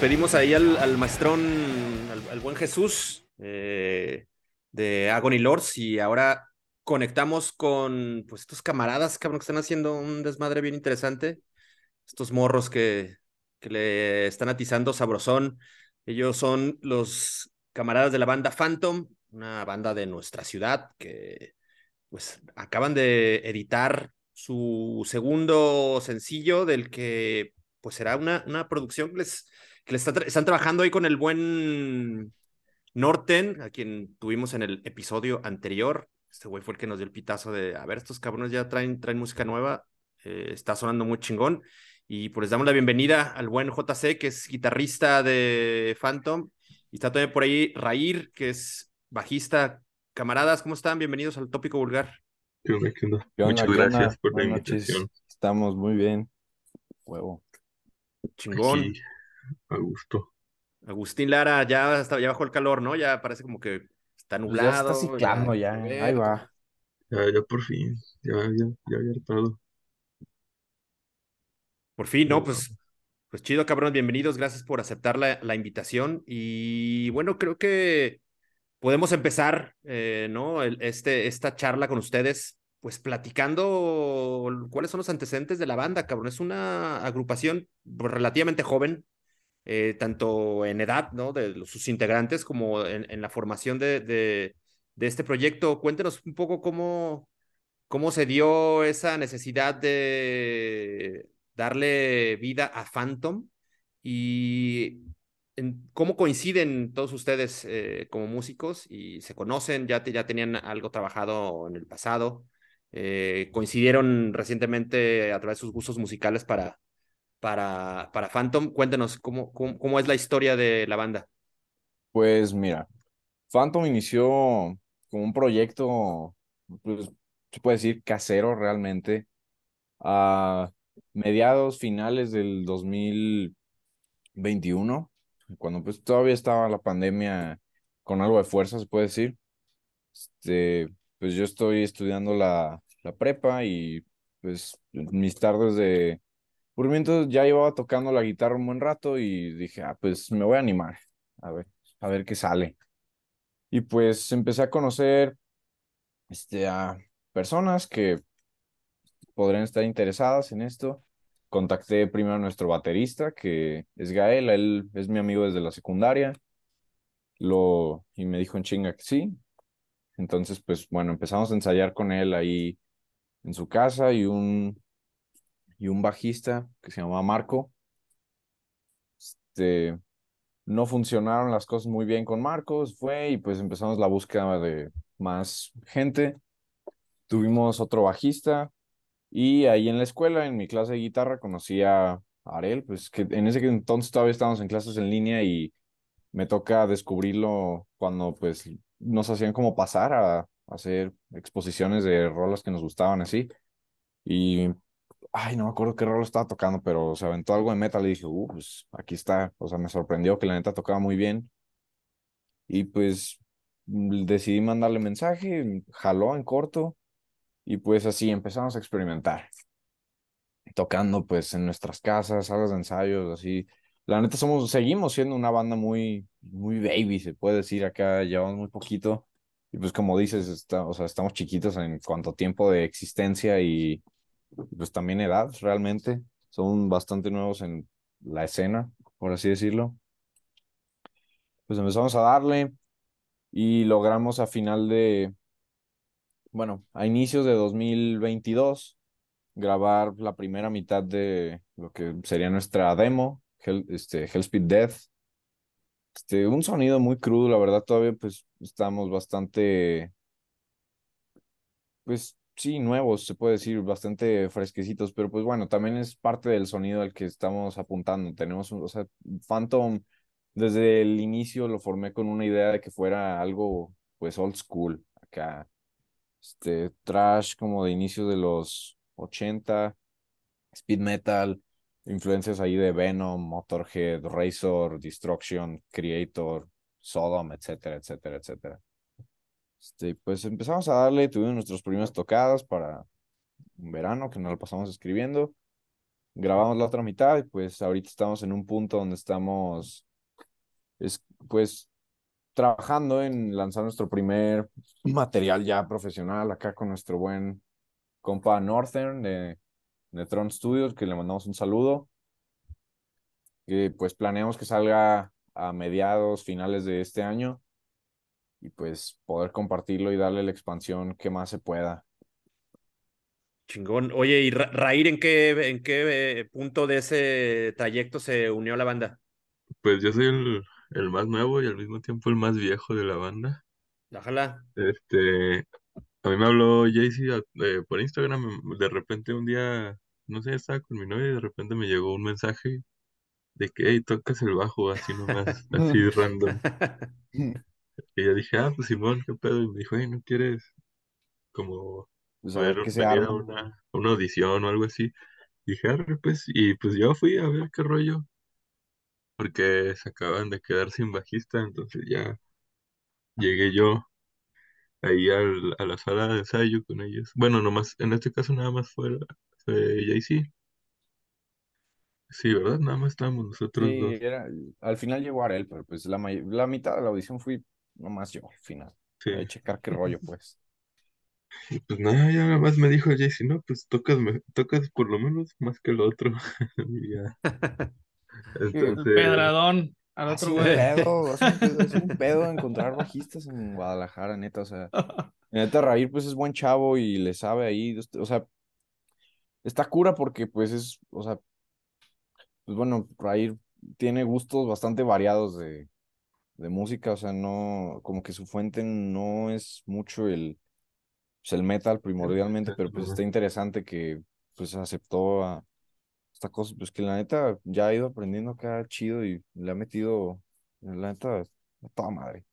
Despedimos ahí al, al maestrón, al, buen Jesús eh, de Agony Lords y ahora conectamos con pues estos camaradas, cabrón, que están haciendo un desmadre bien interesante. Estos morros que, que le están atizando sabrosón. Ellos son los camaradas de la banda Phantom, una banda de nuestra ciudad que pues acaban de editar su segundo sencillo del que pues será una, una producción que les que están trabajando ahí con el buen Norten, a quien tuvimos en el episodio anterior. Este güey fue el que nos dio el pitazo de, a ver, estos cabrones ya traen, traen música nueva, eh, está sonando muy chingón. Y pues les damos la bienvenida al buen JC, que es guitarrista de Phantom. Y está también por ahí Rair, que es bajista. Camaradas, ¿cómo están? Bienvenidos al Tópico Vulgar. Muchas gracias por la invitación. Estamos muy bien. Huevo. Chingón a gusto. Agustín Lara, ya, hasta, ya bajó el calor, ¿no? Ya parece como que está nublado. ya está ciclando, ya, ahí va. Ya, ya por fin, ya, ya, ya había hartado. Por fin, ¿no? Pues, pues chido, cabrón, bienvenidos, gracias por aceptar la, la invitación. Y bueno, creo que podemos empezar, eh, ¿no? El, este, esta charla con ustedes, pues platicando cuáles son los antecedentes de la banda, cabrón. Es una agrupación relativamente joven, eh, tanto en edad de sus integrantes como en, la formación de, este proyecto. Cuéntenos un poco cómo, se dio esa necesidad de darle vida a Phantom y cómo coinciden todos ustedes eh, como músicos y se conocen, ya, ya tenían algo trabajado en el pasado. Eh, coincidieron recientemente a través de sus gustos musicales para, para, para Phantom. Cuéntenos cómo, cómo, es la historia de la banda. Pues mira, Phantom inició como un proyecto, pues, se puede decir casero realmente, a mediados finales del 2021, cuando pues todavía estaba la pandemia con algo de fuerza, se puede decir. Este, pues yo estoy estudiando la, la prepa y pues mis tardes de por mientras ya llevaba tocando la guitarra un buen rato y dije, ah, pues me voy a animar, a ver, a ver qué sale. Y pues empecé a conocer este, a personas que podrían estar interesadas en esto. Contacté primero a nuestro baterista, que es Gael, él es mi amigo desde la secundaria. Lo, y me dijo en chinga que sí. Entonces, pues bueno, empezamos a ensayar con él ahí en su casa y un y un bajista que se llamaba Marco. Este, no funcionaron las cosas muy bien con Marcos, fue y pues empezamos la búsqueda de más gente. Tuvimos otro bajista y ahí en la escuela, en mi clase de guitarra, conocí a Arel, pues que en ese entonces todavía estábamos en clases en línea y me toca descubrirlo cuando pues nos hacían como pasar a hacer exposiciones de rolas que nos gustaban así. Y ay, no me acuerdo qué rol estaba tocando, pero se aventó algo de metal y dije, uh, pues aquí está. O sea, me sorprendió que la neta tocaba muy bien. Y pues mm, decidí mandarle mensaje, jaló en corto y pues así empezamos a experimentar. Tocando pues en nuestras casas, salas de ensayos, así. La neta somos, seguimos siendo una banda muy, muy baby, se puede decir, acá llevamos muy poquito. Y pues como dices, está, o sea, estamos chiquitos en cuanto tiempo de existencia y pues también edad, realmente. Son bastante nuevos en la escena, por así decirlo. Pues empezamos a darle y logramos a final de, bueno, a inicios de 2022 grabar la primera mitad de lo que sería nuestra demo, Hell, este, Hellspeed Death. Este, un sonido muy crudo, la verdad, todavía pues estamos bastante, pues sí, nuevos, se puede decir, bastante fresquecitos, pero pues bueno, también es parte del sonido al que estamos apuntando. Tenemos, un, o sea, Phantom, desde el inicio lo formé con una idea de que fuera algo, pues, old school, acá, este, trash como de inicio de los 80, speed metal, influencias ahí de Venom, Motorhead, Razor, Destruction, Creator, Sodom, etcétera, etcétera, etcétera. Este, pues empezamos a darle, tuvimos nuestros primeros tocadas para un verano que nos lo pasamos escribiendo. Grabamos la otra mitad y pues ahorita estamos en un punto donde estamos, es, pues, trabajando en lanzar nuestro primer material ya profesional acá con nuestro buen compa Northern de, de Tron Studios, que le mandamos un saludo. Que pues planeamos que salga a mediados, finales de este año y pues poder compartirlo y darle la expansión que más se pueda. Chingón. Oye, ¿y Raír en qué, en qué eh, punto de ese trayecto se unió a la banda? Pues yo soy el, el más nuevo y al mismo tiempo el más viejo de la banda. Ojalá. Este, a mí me habló Jaycee eh, por Instagram, de repente un día, no sé, estaba con mi novia y de repente me llegó un mensaje de que, hey, tocas el bajo así nomás, así random. Y yo dije, ah, pues Simón, qué pedo. Y me dijo, hey, ¿no quieres como Pues a ver qué se arma. una, una audición o algo así? Dije, arre, pues, y pues yo fui a ver qué rollo, porque se acaban de quedar sin bajista, entonces ya llegué yo ahí al, a la sala de ensayo con ellos. Bueno, nomás, en este caso nada más fue, fue Jay-Z. Sí, ¿verdad? Nada más estábamos nosotros Sí, dos. era, al final llegó Arel, pero pues la, la mitad de la audición fui nomás yo al final. Sí. A checar qué rollo, pues. Y pues nada, ya nada más me dijo Jay-Z, no, pues tocas, me- tocas por lo menos más que el otro. Y ya. El Entonces, pedradón al otro güey. pedo, hace un pedo, hace un pedo encontrar bajistas en Guadalajara, neta, o sea, neta Raír pues es buen chavo y le sabe ahí, o sea, está cura porque pues es, o sea, pues bueno, Raír tiene gustos bastante variados de, de música, o sea, no, como que su fuente no es mucho el, pues, el metal primordialmente, pero pues está interesante que pues aceptó a esta cosa, pues que la neta ya ha ido aprendiendo acá chido y le ha metido, la neta, a toda madre.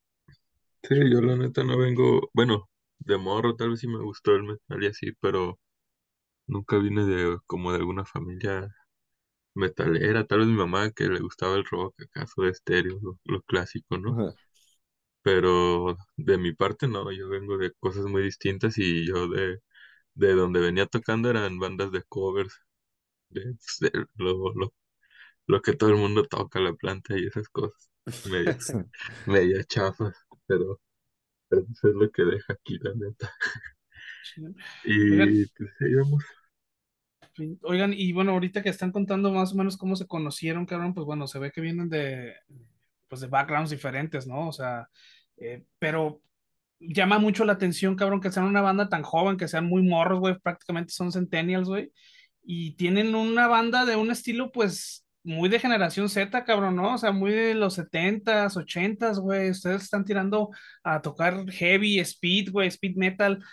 sí, yo la neta no vengo, bueno, de morro tal vez sí me gustó el metal y así, pero nunca vine de como de alguna familia metalera, tal vez mi mamá que le gustaba el rock, acaso de estéreo, lo, lo clásico, ¿no? Pero de mi parte no, yo vengo de cosas muy distintas y yo de, de donde venía tocando eran bandas de covers, de, pues, de lo, lo, lo que todo el mundo toca, la planta y esas cosas, medio, medio chafas, pero, pero eso es lo que deja aquí, la neta. Y pues ahí vamos. Oigan, y bueno, ahorita que están contando más o menos cómo se conocieron, cabrón, pues bueno, se ve que vienen de, pues de backgrounds diferentes, ¿no? O sea, eh, pero llama mucho la atención, cabrón, que sean una banda tan joven, que sean muy morros, güey, prácticamente son centennials, güey, y tienen una banda de un estilo, pues, muy de generación Z, cabrón, ¿no? O sea, muy de los 70s, 80s, güey, ustedes están tirando a tocar heavy, speed, güey, speed metal.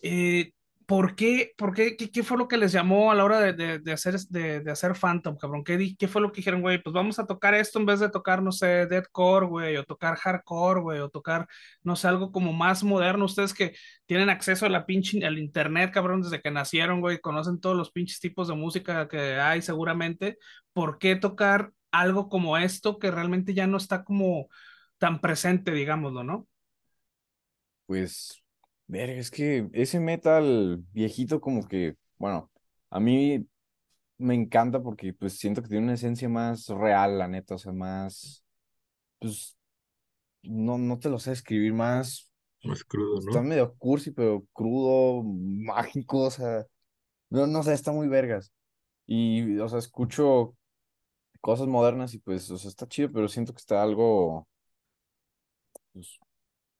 Eh, ¿por qué, por qué, qué, qué fue lo que les llamó a la hora de, de, de hacer, de, de hacer Phantom, cabrón? ¿Qué, qué fue lo que dijeron, güey? Pues vamos a tocar esto en vez de tocar, no sé, deathcore, güey, o tocar hardcore, güey, o tocar, no sé, algo como más moderno. Ustedes que tienen acceso a la pinche, al internet, cabrón, desde que nacieron, güey, conocen todos los pinches tipos de música que hay seguramente. ¿Por qué tocar algo como esto que realmente ya no está como tan presente, digámoslo, ¿no? Pues, verga, es que ese metal viejito como que, bueno, a mí me encanta porque pues siento que tiene una esencia más real, la neta, o sea, más, pues, no, no te lo sé escribir más, Más crudo, está ¿no? medio cursi, pero crudo, mágico, o sea, no, no sé, está muy vergas. Y, o sea, escucho cosas modernas y pues, o sea, está chido, pero siento que está algo, pues,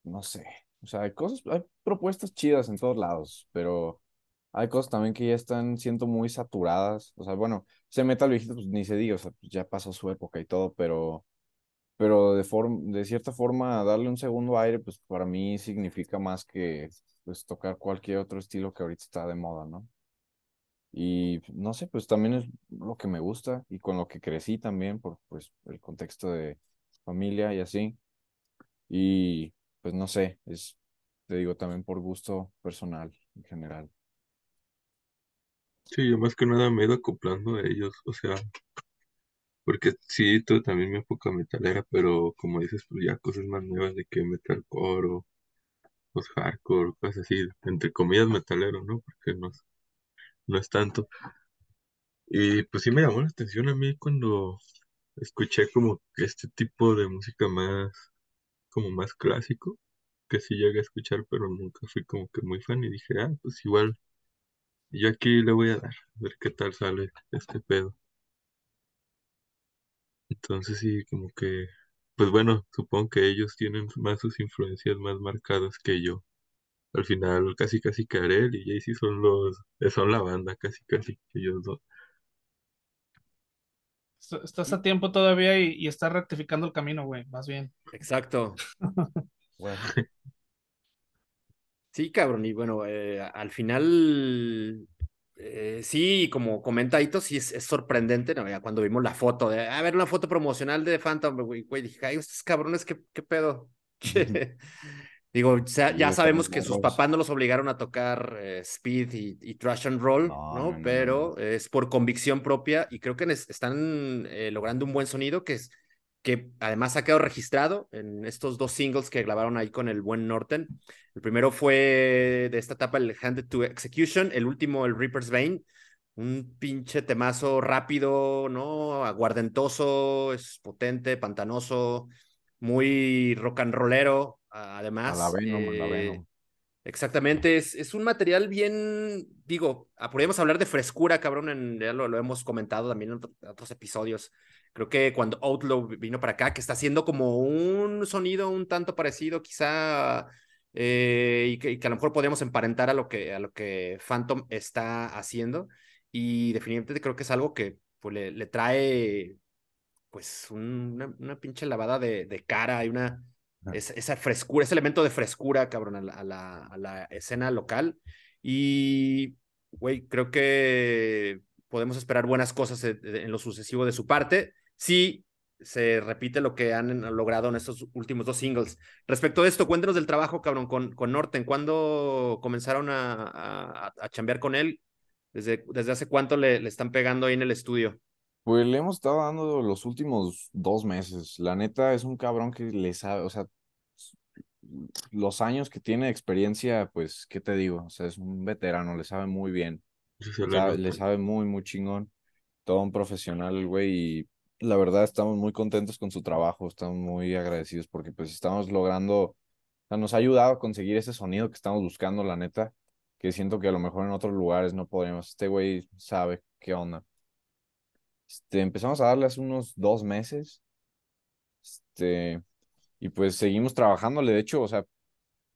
no sé, o sea, hay cosas, hay propuestas chidas en todos lados, pero hay cosas también que ya están siendo muy saturadas, o sea, bueno, ese metal viejito, pues ni se diga, o sea, pues ya pasó su época y todo, pero, pero de forma, de cierta forma, darle un segundo aire, pues para mí significa más que, pues, tocar cualquier otro estilo que ahorita está de moda, ¿no? Y no sé, pues también es lo que me gusta y con lo que crecí también por pues el contexto de familia y así. Y pues no sé, es, te digo, también por gusto personal en general. Sí, yo más que nada me he ido acoplando a ellos, o sea, porque sí, tuve también mi época metalera, pero como dices, pues ya cosas más nuevas de que metalcore o pues hardcore, cosas así, entre comillas metalero, ¿no? Porque no, es- no es tanto. Y pues sí me llamó la atención a mí cuando escuché como este tipo de música más, como más clásico, que sí llegué a escuchar, pero nunca fui como que muy fan y dije, ah, pues igual, yo aquí le voy a dar, a ver qué tal sale este pedo. Entonces sí, como que, pues bueno, supongo que ellos tienen más sus influencias más marcadas que yo. Al final casi casi Karel y Jay-Z son los, son la banda casi casi, ellos dos. Est- Estás a tiempo todavía y, y estás rectificando el camino, güey, más bien. Exacto. Bueno, Sí, cabrón, y bueno, eh, al final, eh, sí, como comenta Ito, sí es, es sorprendente, ¿no? Ya cuando vimos la foto, de, a ver, una foto promocional de Phantom, güey, güey, dije, ay, estos cabrones, ¿qué, qué pedo? Digo, ya sabemos que sus papás no los obligaron a tocar eh, speed y, y trash and roll, No, ¿no? no, no, no, Pero es por convicción propia y creo que están eh, logrando un buen sonido que es que además ha quedado registrado en estos dos singles que grabaron ahí con el buen Norton. El primero fue de esta etapa el Handed to Execution, el último el Reaper's Vein, un pinche temazo rápido, ¿no? Aguardentoso, es potente, pantanoso, muy rock and rollero, además. a la Venom, a la eh, Venom. Exactamente, es, es un material bien, digo, ah, podríamos hablar de frescura, cabrón, en, ya lo, lo hemos comentado también en otro- otros episodios. Creo que cuando Outlaw vino para acá, que está haciendo como un sonido un tanto parecido, quizá, eh, y, que, y que a lo mejor podríamos emparentar a lo que, a lo que Phantom está haciendo. Y definitivamente creo que es algo que pues, le, le trae pues un- una, una pinche lavada de, de cara y una. Es- esa frescura, ese elemento de frescura, cabrón, a la, a la, escena local. Y, güey, creo que podemos esperar buenas cosas en, en lo sucesivo de su parte. Sí, se repite lo que han logrado en estos últimos dos singles. Respecto a esto, cuéntenos del trabajo, cabrón, con, con Norten. ¿Cuándo comenzaron a, a, a chambear con él? ¿Desde, desde hace cuánto le, le están pegando ahí en el estudio? Pues le hemos estado dando los últimos dos meses. La neta es un cabrón que le sabe, o sea, los años que tiene de experiencia, pues, ¿qué te digo? O sea, es un veterano, le sabe muy bien. Le Sabe- le sabe muy, muy chingón. Todo un profesional, güey, y la verdad estamos muy contentos con su trabajo, estamos muy agradecidos porque pues estamos logrando, o sea, nos ha ayudado a conseguir ese sonido que estamos buscando, la neta, que siento que a lo mejor en otros lugares no podríamos. Este güey sabe qué onda. Este, empezamos a darle hace unos dos meses, este, y pues seguimos trabajándole. De hecho, o sea,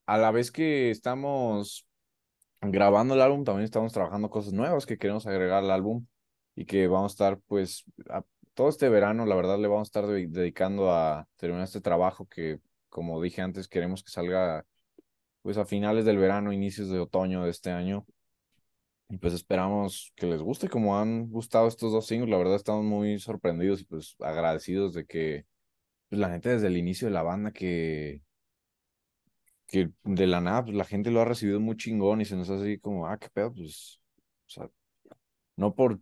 a la vez que estamos grabando el álbum, también estamos trabajando cosas nuevas que queremos agregar al álbum y que vamos a estar, pues, a- todo este verano, la verdad, le vamos a estar de- dedicando a terminar este trabajo que, como dije antes, queremos que salga, pues, a finales del verano, inicios de otoño de este año. Y pues esperamos que les guste, como han gustado estos dos singles, la verdad estamos muy sorprendidos y pues agradecidos de que, pues, la gente desde el inicio de la banda que que de la nada, pues la gente lo ha recibido muy chingón y se nos hace así como, ah, qué pedo, pues, o sea, no por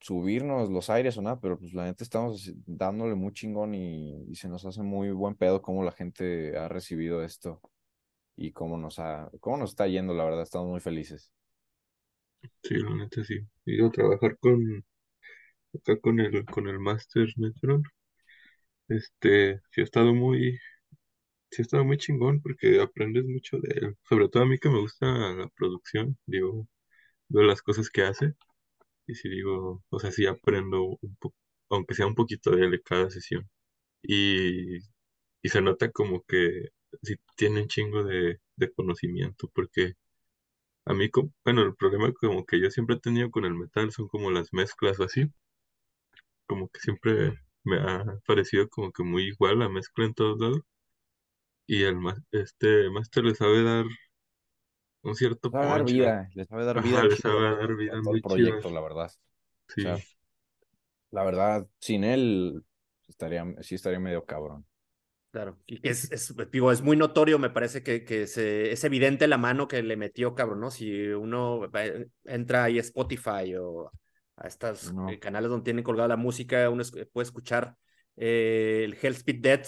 subirnos los aires o nada, pero pues la neta estamos dándole muy chingón y, y se nos hace muy buen pedo cómo la gente ha recibido esto. y cómo nos, ha, cómo nos está yendo, la verdad, estamos muy felices. Sí, la neta sí. Digo, trabajar con acá con el con el Master Metron, este, sí ha estado muy, sí ha estado muy chingón porque aprendes mucho de él. Sobre todo a mí que me gusta la producción, digo, veo las cosas que hace y sí digo, o sea, sí aprendo un poco, aunque sea un poquito de él cada sesión. Y, y se nota como que sí tiene un chingo de, de conocimiento porque a mí, co- bueno, el problema como que yo siempre he tenido con el metal son como las mezclas o así. como que siempre me ha parecido como que muy igual la mezcla en todos lados. Y el ma- este máster le sabe dar un cierto sabe dar punch. a- vida, le sabe dar Ajá, vida le chido sabe dar vida muy proyecto, la verdad. O Sí, sea, la verdad, sin él estaría, sí estaría medio cabrón. Claro, y es, es, digo, es muy notorio, me parece que, que se, es evidente la mano que le metió, cabrón, ¿no? Si uno va- entra ahí a Spotify o a estos No. eh, canales donde tienen colgada la música, uno es- puede escuchar eh, el Hell's Pit Dead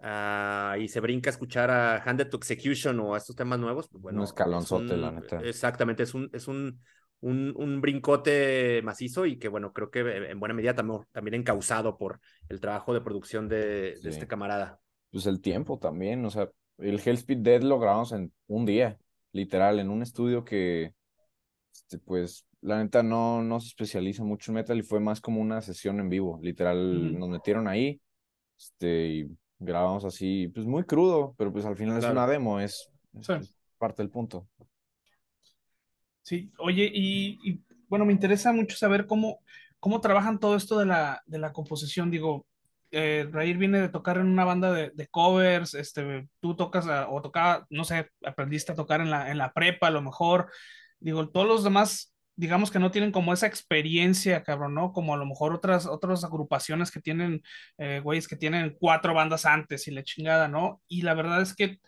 ah, y se brinca a escuchar a Handed to Execution o a estos temas nuevos, pues bueno, Un es escalonzote, la un- neta. Exactamente, es un, es un, un, un brincote macizo y que bueno, creo que en buena medida también, también encausado por el trabajo de producción de, este camarada. Pues el tiempo también, o sea, el Hell's Pit Dead lo grabamos en un día, literal, en un estudio que, este, pues, la neta no, no se especializa mucho en metal y fue más como una sesión en vivo, literal, Ujú. nos metieron ahí, este, y grabamos así, pues muy crudo, pero pues al final es una demo, es, Sí. parte del punto. Sí, oye, y, bueno, me interesa mucho saber cómo, cómo trabajan todo esto de la, de la composición. Digo, eh, Raír viene de tocar en una banda de, de covers, este, tú tocas a- o tocaba, no sé, aprendiste a tocar en la, en la prepa a lo mejor. Digo, todos los demás, digamos que no tienen como esa experiencia, cabrón, ¿no? Como a lo mejor otras, otras agrupaciones que tienen, eh, güeyes que tienen cuatro bandas antes y la chingada, ¿no? Y la verdad es que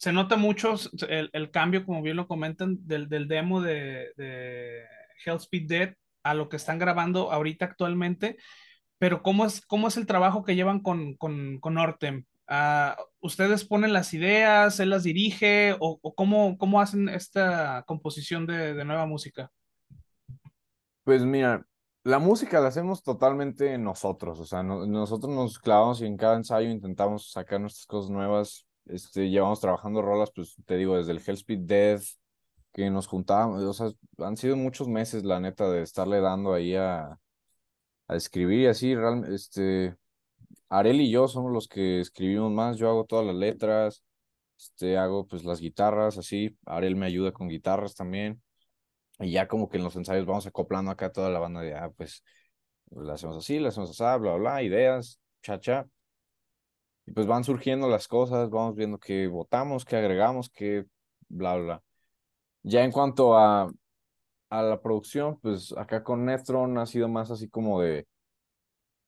se nota mucho el, el cambio, como bien lo comentan, del, del demo de, de Speed Dead a lo que están grabando ahorita actualmente, pero ¿cómo es, cómo es el trabajo que llevan con, con, con Nortem? Ah, ¿ustedes ponen las ideas, él las dirige o, o cómo, cómo hacen esta composición de, de nueva música? Pues mira, la música la hacemos totalmente nosotros, o sea, no- nosotros nos clavamos y en cada ensayo intentamos sacar nuestras cosas nuevas. Este, llevamos trabajando rolas, pues te digo, desde el Hellspeed Death, que nos juntábamos, o sea, han sido muchos meses, la neta, de estarle dando ahí a, a escribir y así, realmente, este, Arel y yo somos los que escribimos más, yo hago todas las letras, este, hago pues las guitarras, así, Arel me ayuda con guitarras también. Y ya como que en los ensayos vamos acoplando acá toda la banda de, ah, pues, la hacemos así, la hacemos así, bla, bla, ideas, cha, cha. Y pues van surgiendo las cosas, vamos viendo qué votamos, qué agregamos, qué bla, bla. Ya en cuanto a, a la producción, pues acá con Netron ha sido más así como de,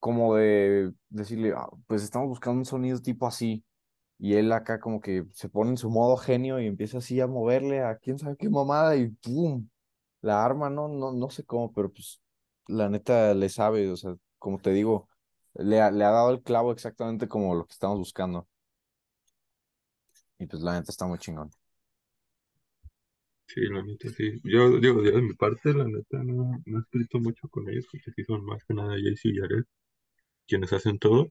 como de decirle, "Ah, pues estamos buscando un sonido tipo así. Y él acá como que se pone en su modo genio y empieza así a moverle a quién sabe qué mamada y ¡pum! La arma, no, no, no sé cómo, pero pues la neta le sabe, o sea, como te digo, le ha, le ha dado el clavo exactamente como lo que estamos buscando. Y pues la neta está muy chingón. sí, la neta sí. Yo digo, de mi parte, la neta no, no he escrito mucho con ellos porque sí son más que nada Jaycee y Jared quienes hacen todo.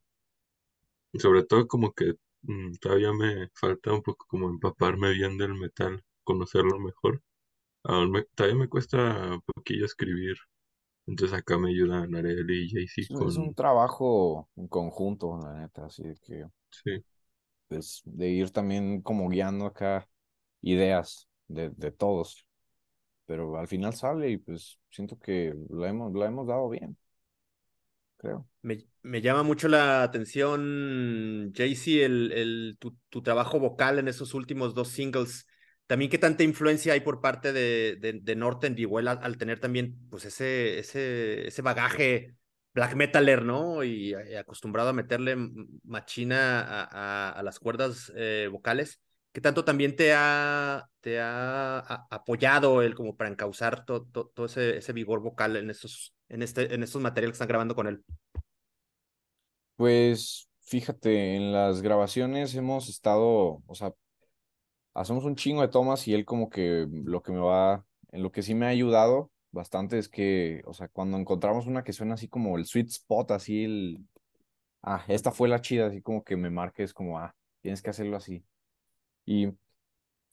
Y sobre todo como que mm, todavía me falta un poco como empaparme bien del metal, conocerlo mejor. Aún me- todavía me cuesta un poquillo escribir. Entonces acá me ayudan Arel y Jaycee Es, un- es un con... trabajo en conjunto, la neta, así de que, Sí, pues, de ir también como guiando acá ideas de, de todos. Pero al final sale y pues siento que la hemos, la hemos dado bien, creo. Me, me llama mucho la atención, Jaycee, el, el, tu, tu trabajo vocal en esos últimos dos singles. También qué tanta influencia hay por parte de, de, de Norton él al, tener también pues ese, ese, ese bagaje black metaler, ¿no? Y, y acostumbrado a meterle machina a, a, las cuerdas eh, vocales. ¿Qué tanto también te ha, te ha apoyado él como para encauzar to- to- todo ese, ese vigor vocal en estos, en, este, en estos materiales que están grabando con él? Pues fíjate, en las grabaciones hemos estado, o sea, hacemos un chingo de tomas y él como que lo que me va, en lo que sí me ha ayudado bastante es que, o sea, cuando encontramos una que suena así como el sweet spot, así el, ah, esta fue la chida, así como que me marques como, ah, tienes que hacerlo así. Y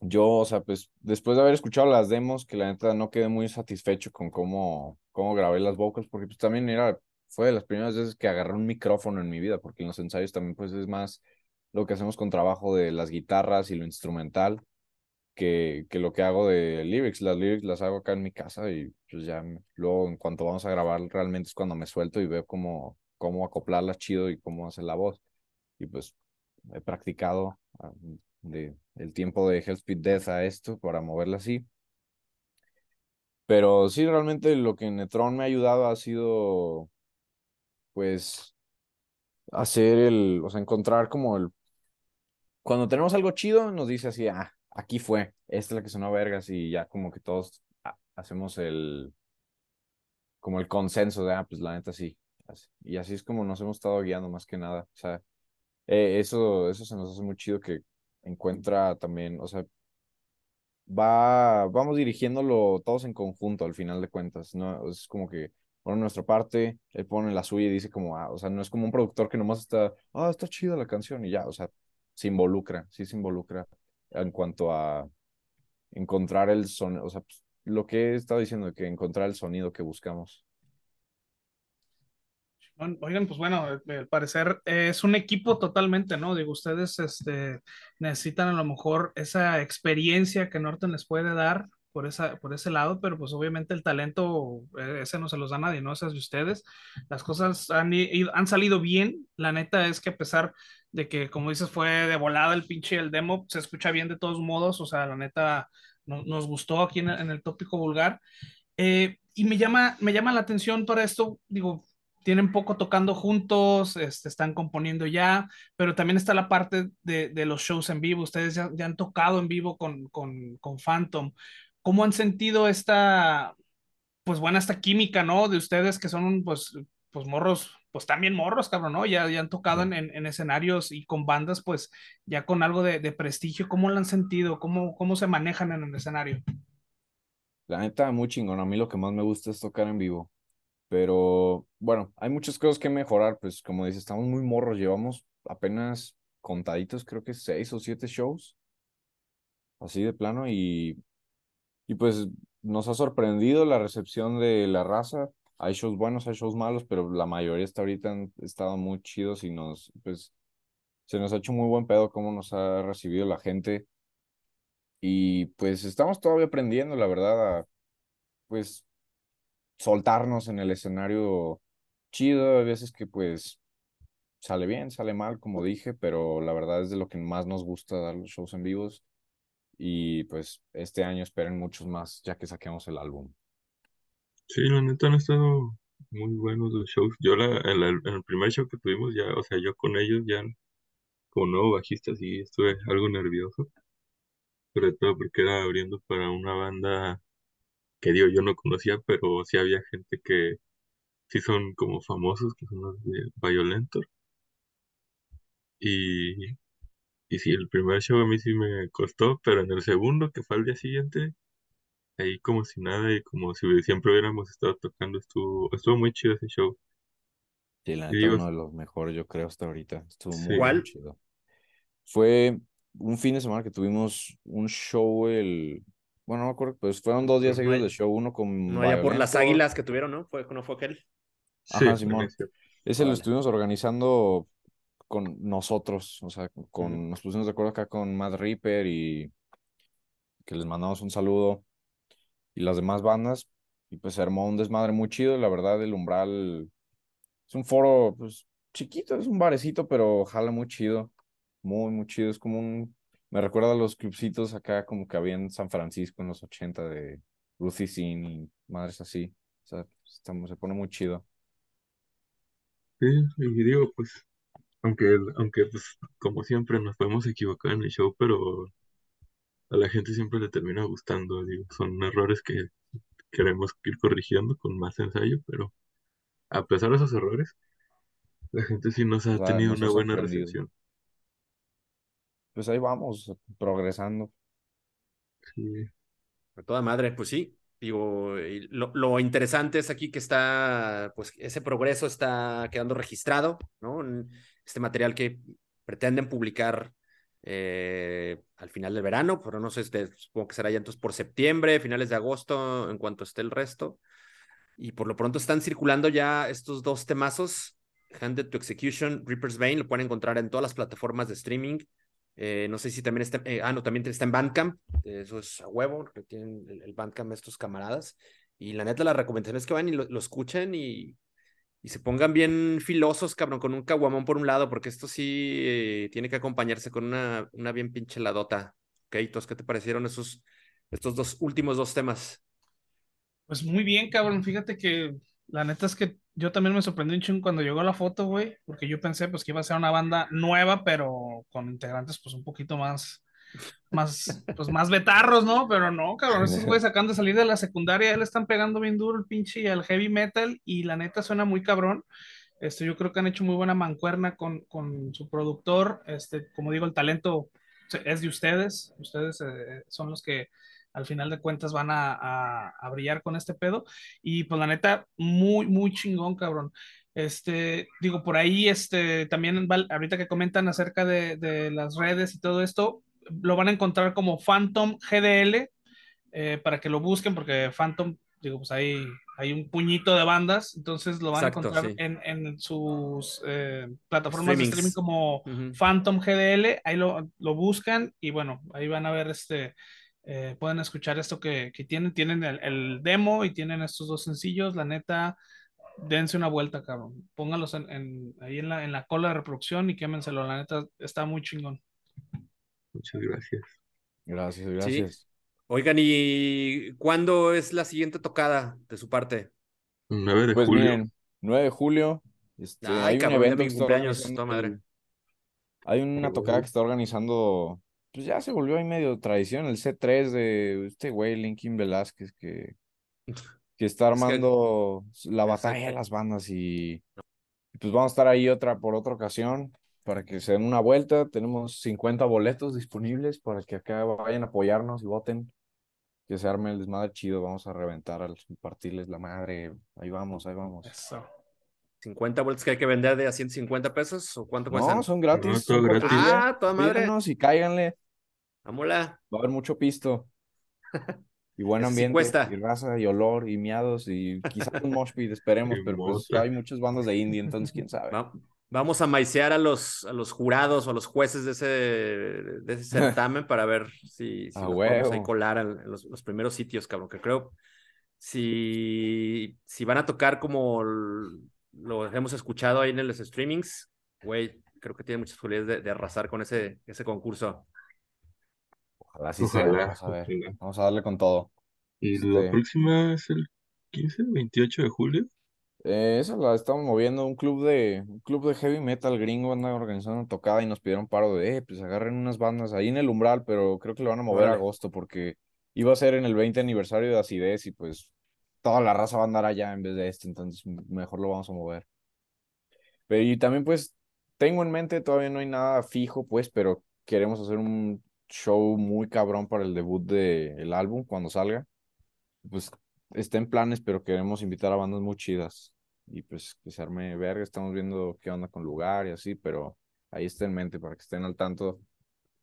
yo, o sea, pues después de haber escuchado las demos, que la neta no quedé muy satisfecho con cómo, cómo grabé las vocals, porque pues también era, fue de las primeras veces que agarré un micrófono en mi vida, porque en los ensayos también pues es más lo que hacemos con trabajo de las guitarras y lo instrumental que, que lo que hago de lyrics. Las lyrics las hago acá en mi casa y pues ya luego en cuanto vamos a grabar realmente es cuando me suelto y veo cómo, cómo acoplarlas chido y cómo hacer la voz. Y pues he practicado ah, de, el tiempo de Hellspeed Death a esto para moverla así. Pero sí, realmente lo que Netron me ha ayudado ha sido, pues, hacer el, o sea, encontrar como el... Cuando tenemos algo chido, nos dice así, ah, aquí fue, esta es la que sonó vergas y ya como que todos hacemos el, como el consenso de, ah, pues la neta sí. Y así es como nos hemos estado guiando más que nada. O sea, eh, eso, eso se nos hace muy chido que encuentra también, o sea, va, vamos dirigiéndolo todos en conjunto al final de cuentas, ¿no? Es como que pone nuestra parte, él pone la suya y dice como, ah, o sea, no es como un productor que nomás está, ah, está chida la canción y ya, o sea, se involucra, sí se involucra en cuanto a encontrar el sonido, o sea, pues, lo que he estado diciendo, que encontrar el sonido que buscamos. Oigan, pues bueno, al parecer es un equipo totalmente, ¿no? Digo, ustedes este, necesitan a lo mejor esa experiencia que Norton les puede dar por, esa, por ese lado, pero pues obviamente el talento, eh, ese no se los da nadie, ¿no? Esas de ustedes. Las cosas han, han salido bien. La neta es que a pesar de que, como dices, fue de volada el pinche el demo, se escucha bien de todos modos. O sea, la neta nos gustó aquí en, el tópico vulgar. Eh, y me llama, me llama la atención para esto, digo, tienen poco tocando juntos, este, están componiendo ya, pero también está la parte de, de los shows en vivo. Ustedes ya, han tocado en vivo con, con, con, Phantom. ¿Cómo han sentido esta, pues buena, esta química, ¿no? De ustedes que son, pues, pues morros, pues también morros, cabrón, ¿no? Ya, ya han tocado en, en, escenarios y con bandas, pues ya con algo de, de, prestigio. ¿Cómo lo han sentido? ¿Cómo, ¿Cómo se manejan en el escenario? La neta, muy chingón. A mí lo que más me gusta es tocar en vivo. Pero bueno, hay muchas cosas que mejorar, pues como dices, estamos muy morros, llevamos apenas contaditos, creo que seis o siete shows, así de plano, y, y pues nos ha sorprendido la recepción de la raza. Hay shows buenos, hay shows malos, pero la mayoría hasta ahorita han estado muy chidos y nos, pues, se nos ha hecho muy buen pedo cómo nos ha recibido la gente. Y pues estamos todavía aprendiendo, la verdad, a, pues soltarnos en el escenario chido, hay veces que pues sale bien, sale mal, como dije, pero la verdad es de lo que más nos gusta dar los shows en vivos y pues este año esperen muchos más ya que saquemos el álbum. Sí, la neta han estado muy buenos los shows. Yo la, en, el primer show que tuvimos ya, o sea, yo con ellos ya como nuevo bajista sí estuve algo nervioso, sobre todo porque era abriendo para una banda que digo, yo no conocía, pero sí había gente que sí son como famosos, que son los de Violentor. Y, y sí, el primer show a mí sí me costó, pero en el segundo, que fue al día siguiente, ahí como si nada y como si siempre hubiéramos estado tocando, estuvo, estuvo muy chido ese show. Sí, la neta, uno de los mejores, yo creo, hasta ahorita. Estuvo muy, chido. Fue un fin de semana que tuvimos un show el bueno, no me acuerdo, pues fueron dos días seguidos de show, uno con. No, ya por las águilas que tuvieron, ¿no? Fue, ¿No fue aquel? Ajá, Simón. Ese lo estuvimos organizando con nosotros, o sea, con, nos pusimos de acuerdo acá con Matt Reaper y que les mandamos un saludo y las demás bandas y pues se armó un desmadre muy chido, la verdad el umbral es un foro pues chiquito, es un barecito, pero jala muy chido, muy, muy chido, es como un me recuerda a los clubcitos acá como que había en San Francisco en los 80 de Ruthie Sin y madres así. O sea, estamos, se pone muy chido. Sí, y digo, pues, aunque, aunque pues, como siempre nos podemos equivocar en el show, pero a la gente siempre le termina gustando, digo, son errores que queremos ir corrigiendo con más ensayo, pero a pesar de esos errores, la gente sí nos ha tenido una buena recepción pues ahí vamos, progresando. sí. A toda madre, pues sí. Digo, lo, lo interesante es aquí que está, pues ese progreso está quedando registrado, ¿no? Este material que pretenden publicar eh, al final del verano, pero no sé, este, supongo que será ya entonces por septiembre, finales de agosto, en cuanto esté el resto. Y por lo pronto están circulando ya estos dos temazos, Handed to Execution, Reaper's Vein, lo pueden encontrar en todas las plataformas de streaming. Eh, no sé si también está, eh, ah, no, también está en Bandcamp, eso es a huevo, que tienen el, el Bandcamp estos camaradas. Y la neta, la recomendación es que van y lo, lo escuchen y, y se pongan bien filosos, cabrón, con un caguamón por un lado, porque esto sí eh, tiene que acompañarse con una, una bien pinche ladota. ¿qué te parecieron esos, estos dos últimos dos temas? Pues muy bien, cabrón. Fíjate que la neta es que yo también me sorprendí un chingo cuando llegó la foto, güey, porque yo pensé pues que iba a ser una banda nueva, pero con integrantes pues un poquito más, más, pues más betarros, ¿no? Pero no, cabrón, esos güeyes acaban de salir de la secundaria, le están pegando bien duro el pinche al heavy metal y la neta suena muy cabrón. Este, yo creo que han hecho muy buena mancuerna con, con su productor. Este, como digo, el talento es de ustedes. Ustedes eh, son los que al final de cuentas van a, a, a, brillar con este pedo. Y pues la neta, muy, muy chingón, cabrón. Este, digo, por ahí, este, también ahorita que comentan acerca de, de las redes y todo esto, lo van a encontrar como Phantom GDL, eh, para que lo busquen, porque Phantom, digo, pues hay, hay un puñito de bandas, entonces lo van Exacto, a encontrar sí. en, en, sus eh, plataformas Streamings. de streaming como uh -huh. Phantom GDL, ahí lo, lo, buscan y bueno, ahí van a ver este, eh, pueden escuchar esto que, que tienen, tienen el, el, demo y tienen estos dos sencillos, la neta, dense una vuelta, cabrón, pónganlos en, en, ahí en la, en la cola de reproducción y quémenselo, la neta, está muy chingón. Muchas gracias. Gracias, gracias. Sí. Oigan, ¿y cuándo es la siguiente tocada de su parte? 9 de pues julio. Miren, 9 de julio. Este, Ay, hay cabrón, un evento mi cumpleaños, toda madre. Hay una tocada que está organizando, pues ya se volvió ahí medio tradición, el C3 de este güey, Linkin Velázquez, que, que está Es que- armando la batalla de las bandas y pues vamos a estar ahí otra por otra ocasión para que se den una vuelta. Tenemos 50 boletos disponibles para que acá vayan a apoyarnos y voten. Que se arme el desmadre chido, vamos a reventar al partirles la madre. Ahí vamos, ahí vamos. Eso. 50 vueltas que hay que vender de a 150 pesos o cuánto No, cuestan? son gratis. No, son gratis. Ah, toda madre. Pídanos y cáiganle. Vámonos. Va a haber mucho pisto. Y buen sí ambiente, cuesta. y raza, y olor, y miados, y quizás un mosh pit, esperemos, pero pues hay muchas bandas de indie, entonces quién sabe. Va- Vamos a maicear a los, a los jurados o a los jueces de ese, de ese certamen para ver si, si A nos podemos ahí colar en, los, los primeros sitios, cabrón, que creo si, si van a tocar como lo hemos escuchado ahí en los streamings, güey, creo que tiene muchas posibilidades de, de arrasar con ese, ese concurso. Ojalá sí sea, vamos a ver, vamos a darle con todo. Y la Este, próxima es el 15, 28 de julio. Eh, esa la estamos moviendo, un club de, un club de heavy metal gringo anda organizando una tocada y nos pidieron paro de, eh, pues agarren unas bandas ahí en el umbral, pero creo que lo van a mover a agosto porque iba a ser en el 20 aniversario de Acidez y pues toda la raza va a andar allá en vez de este, entonces mejor lo vamos a mover. Pero y también pues tengo en mente, todavía no hay nada fijo pues, pero queremos hacer un show muy cabrón para el debut del álbum cuando salga. Pues está en planes, pero queremos invitar a bandas muy chidas y pues que se arme verga, estamos viendo qué onda con lugar y así, pero ahí está en mente para que estén al tanto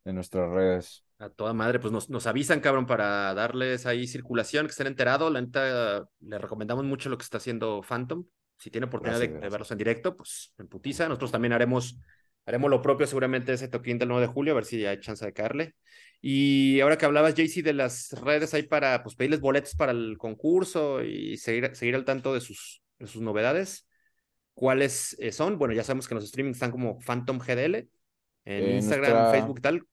de nuestras redes. A toda madre, pues nos, nos avisan, cabrón, para darles ahí circulación, que estén enterados. La neta, le recomendamos mucho lo que está haciendo Phantom. Si tiene oportunidad de, Gracias, de gracias. verlos en directo, pues en putiza. Nosotros también haremos, haremos lo propio seguramente ese toquín del 9 de julio, a ver si hay chance de caerle. Y ahora que hablabas, JC, de las redes ahí para pues, pedirles boletos para el concurso y seguir, seguir al tanto de sus, de sus novedades, ¿cuáles eh, son? Bueno, ya sabemos que en los streamings están como Phantom GDL, en Eh, Instagram, nuestra- Facebook y tal.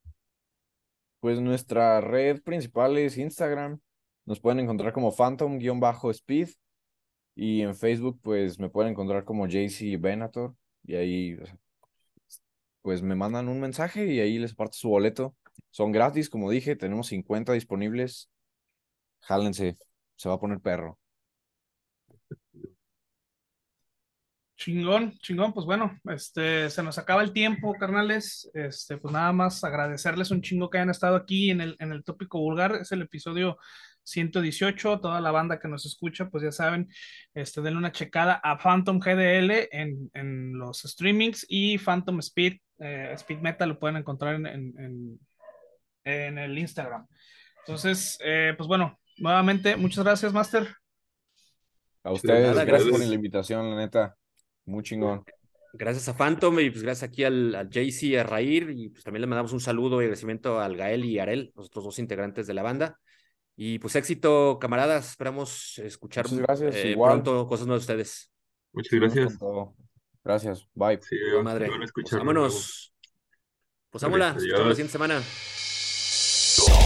Pues nuestra red principal es Instagram. Nos pueden encontrar como Phantom-Speed. Y en Facebook, pues me pueden encontrar como JC Benator. Y ahí, pues me mandan un mensaje y ahí les parto su boleto. Son gratis, como dije, tenemos 50 disponibles. Jálense, se va a poner perro. Chingón, chingón, pues bueno, este, se nos acaba el tiempo, carnales. Este, pues nada más agradecerles un chingo que hayan estado aquí en el, en el tópico vulgar. Es el episodio 118. Toda la banda que nos escucha, pues ya saben, este, denle una checada a Phantom GDL en, en los streamings y Phantom Speed, eh, Speed Metal lo pueden encontrar en, en, en, el Instagram. Entonces, eh, pues bueno, nuevamente, muchas gracias, Master. A ustedes, nada, gracias por la invitación, la neta. Muy chingón. Gracias a Phantom y pues gracias aquí al, al JC, a Rair y pues también le mandamos un saludo y agradecimiento al Gael y Arel, los otros dos integrantes de la banda. Y pues éxito, camaradas. Esperamos escuchar Muchas gracias, eh, igual. pronto cosas nuevas de ustedes. Muchas gracias. Gracias. Bye. Sí, madre. Pues vámonos. Pues vámonos. Nos escuchamos la siguiente semana. Soul.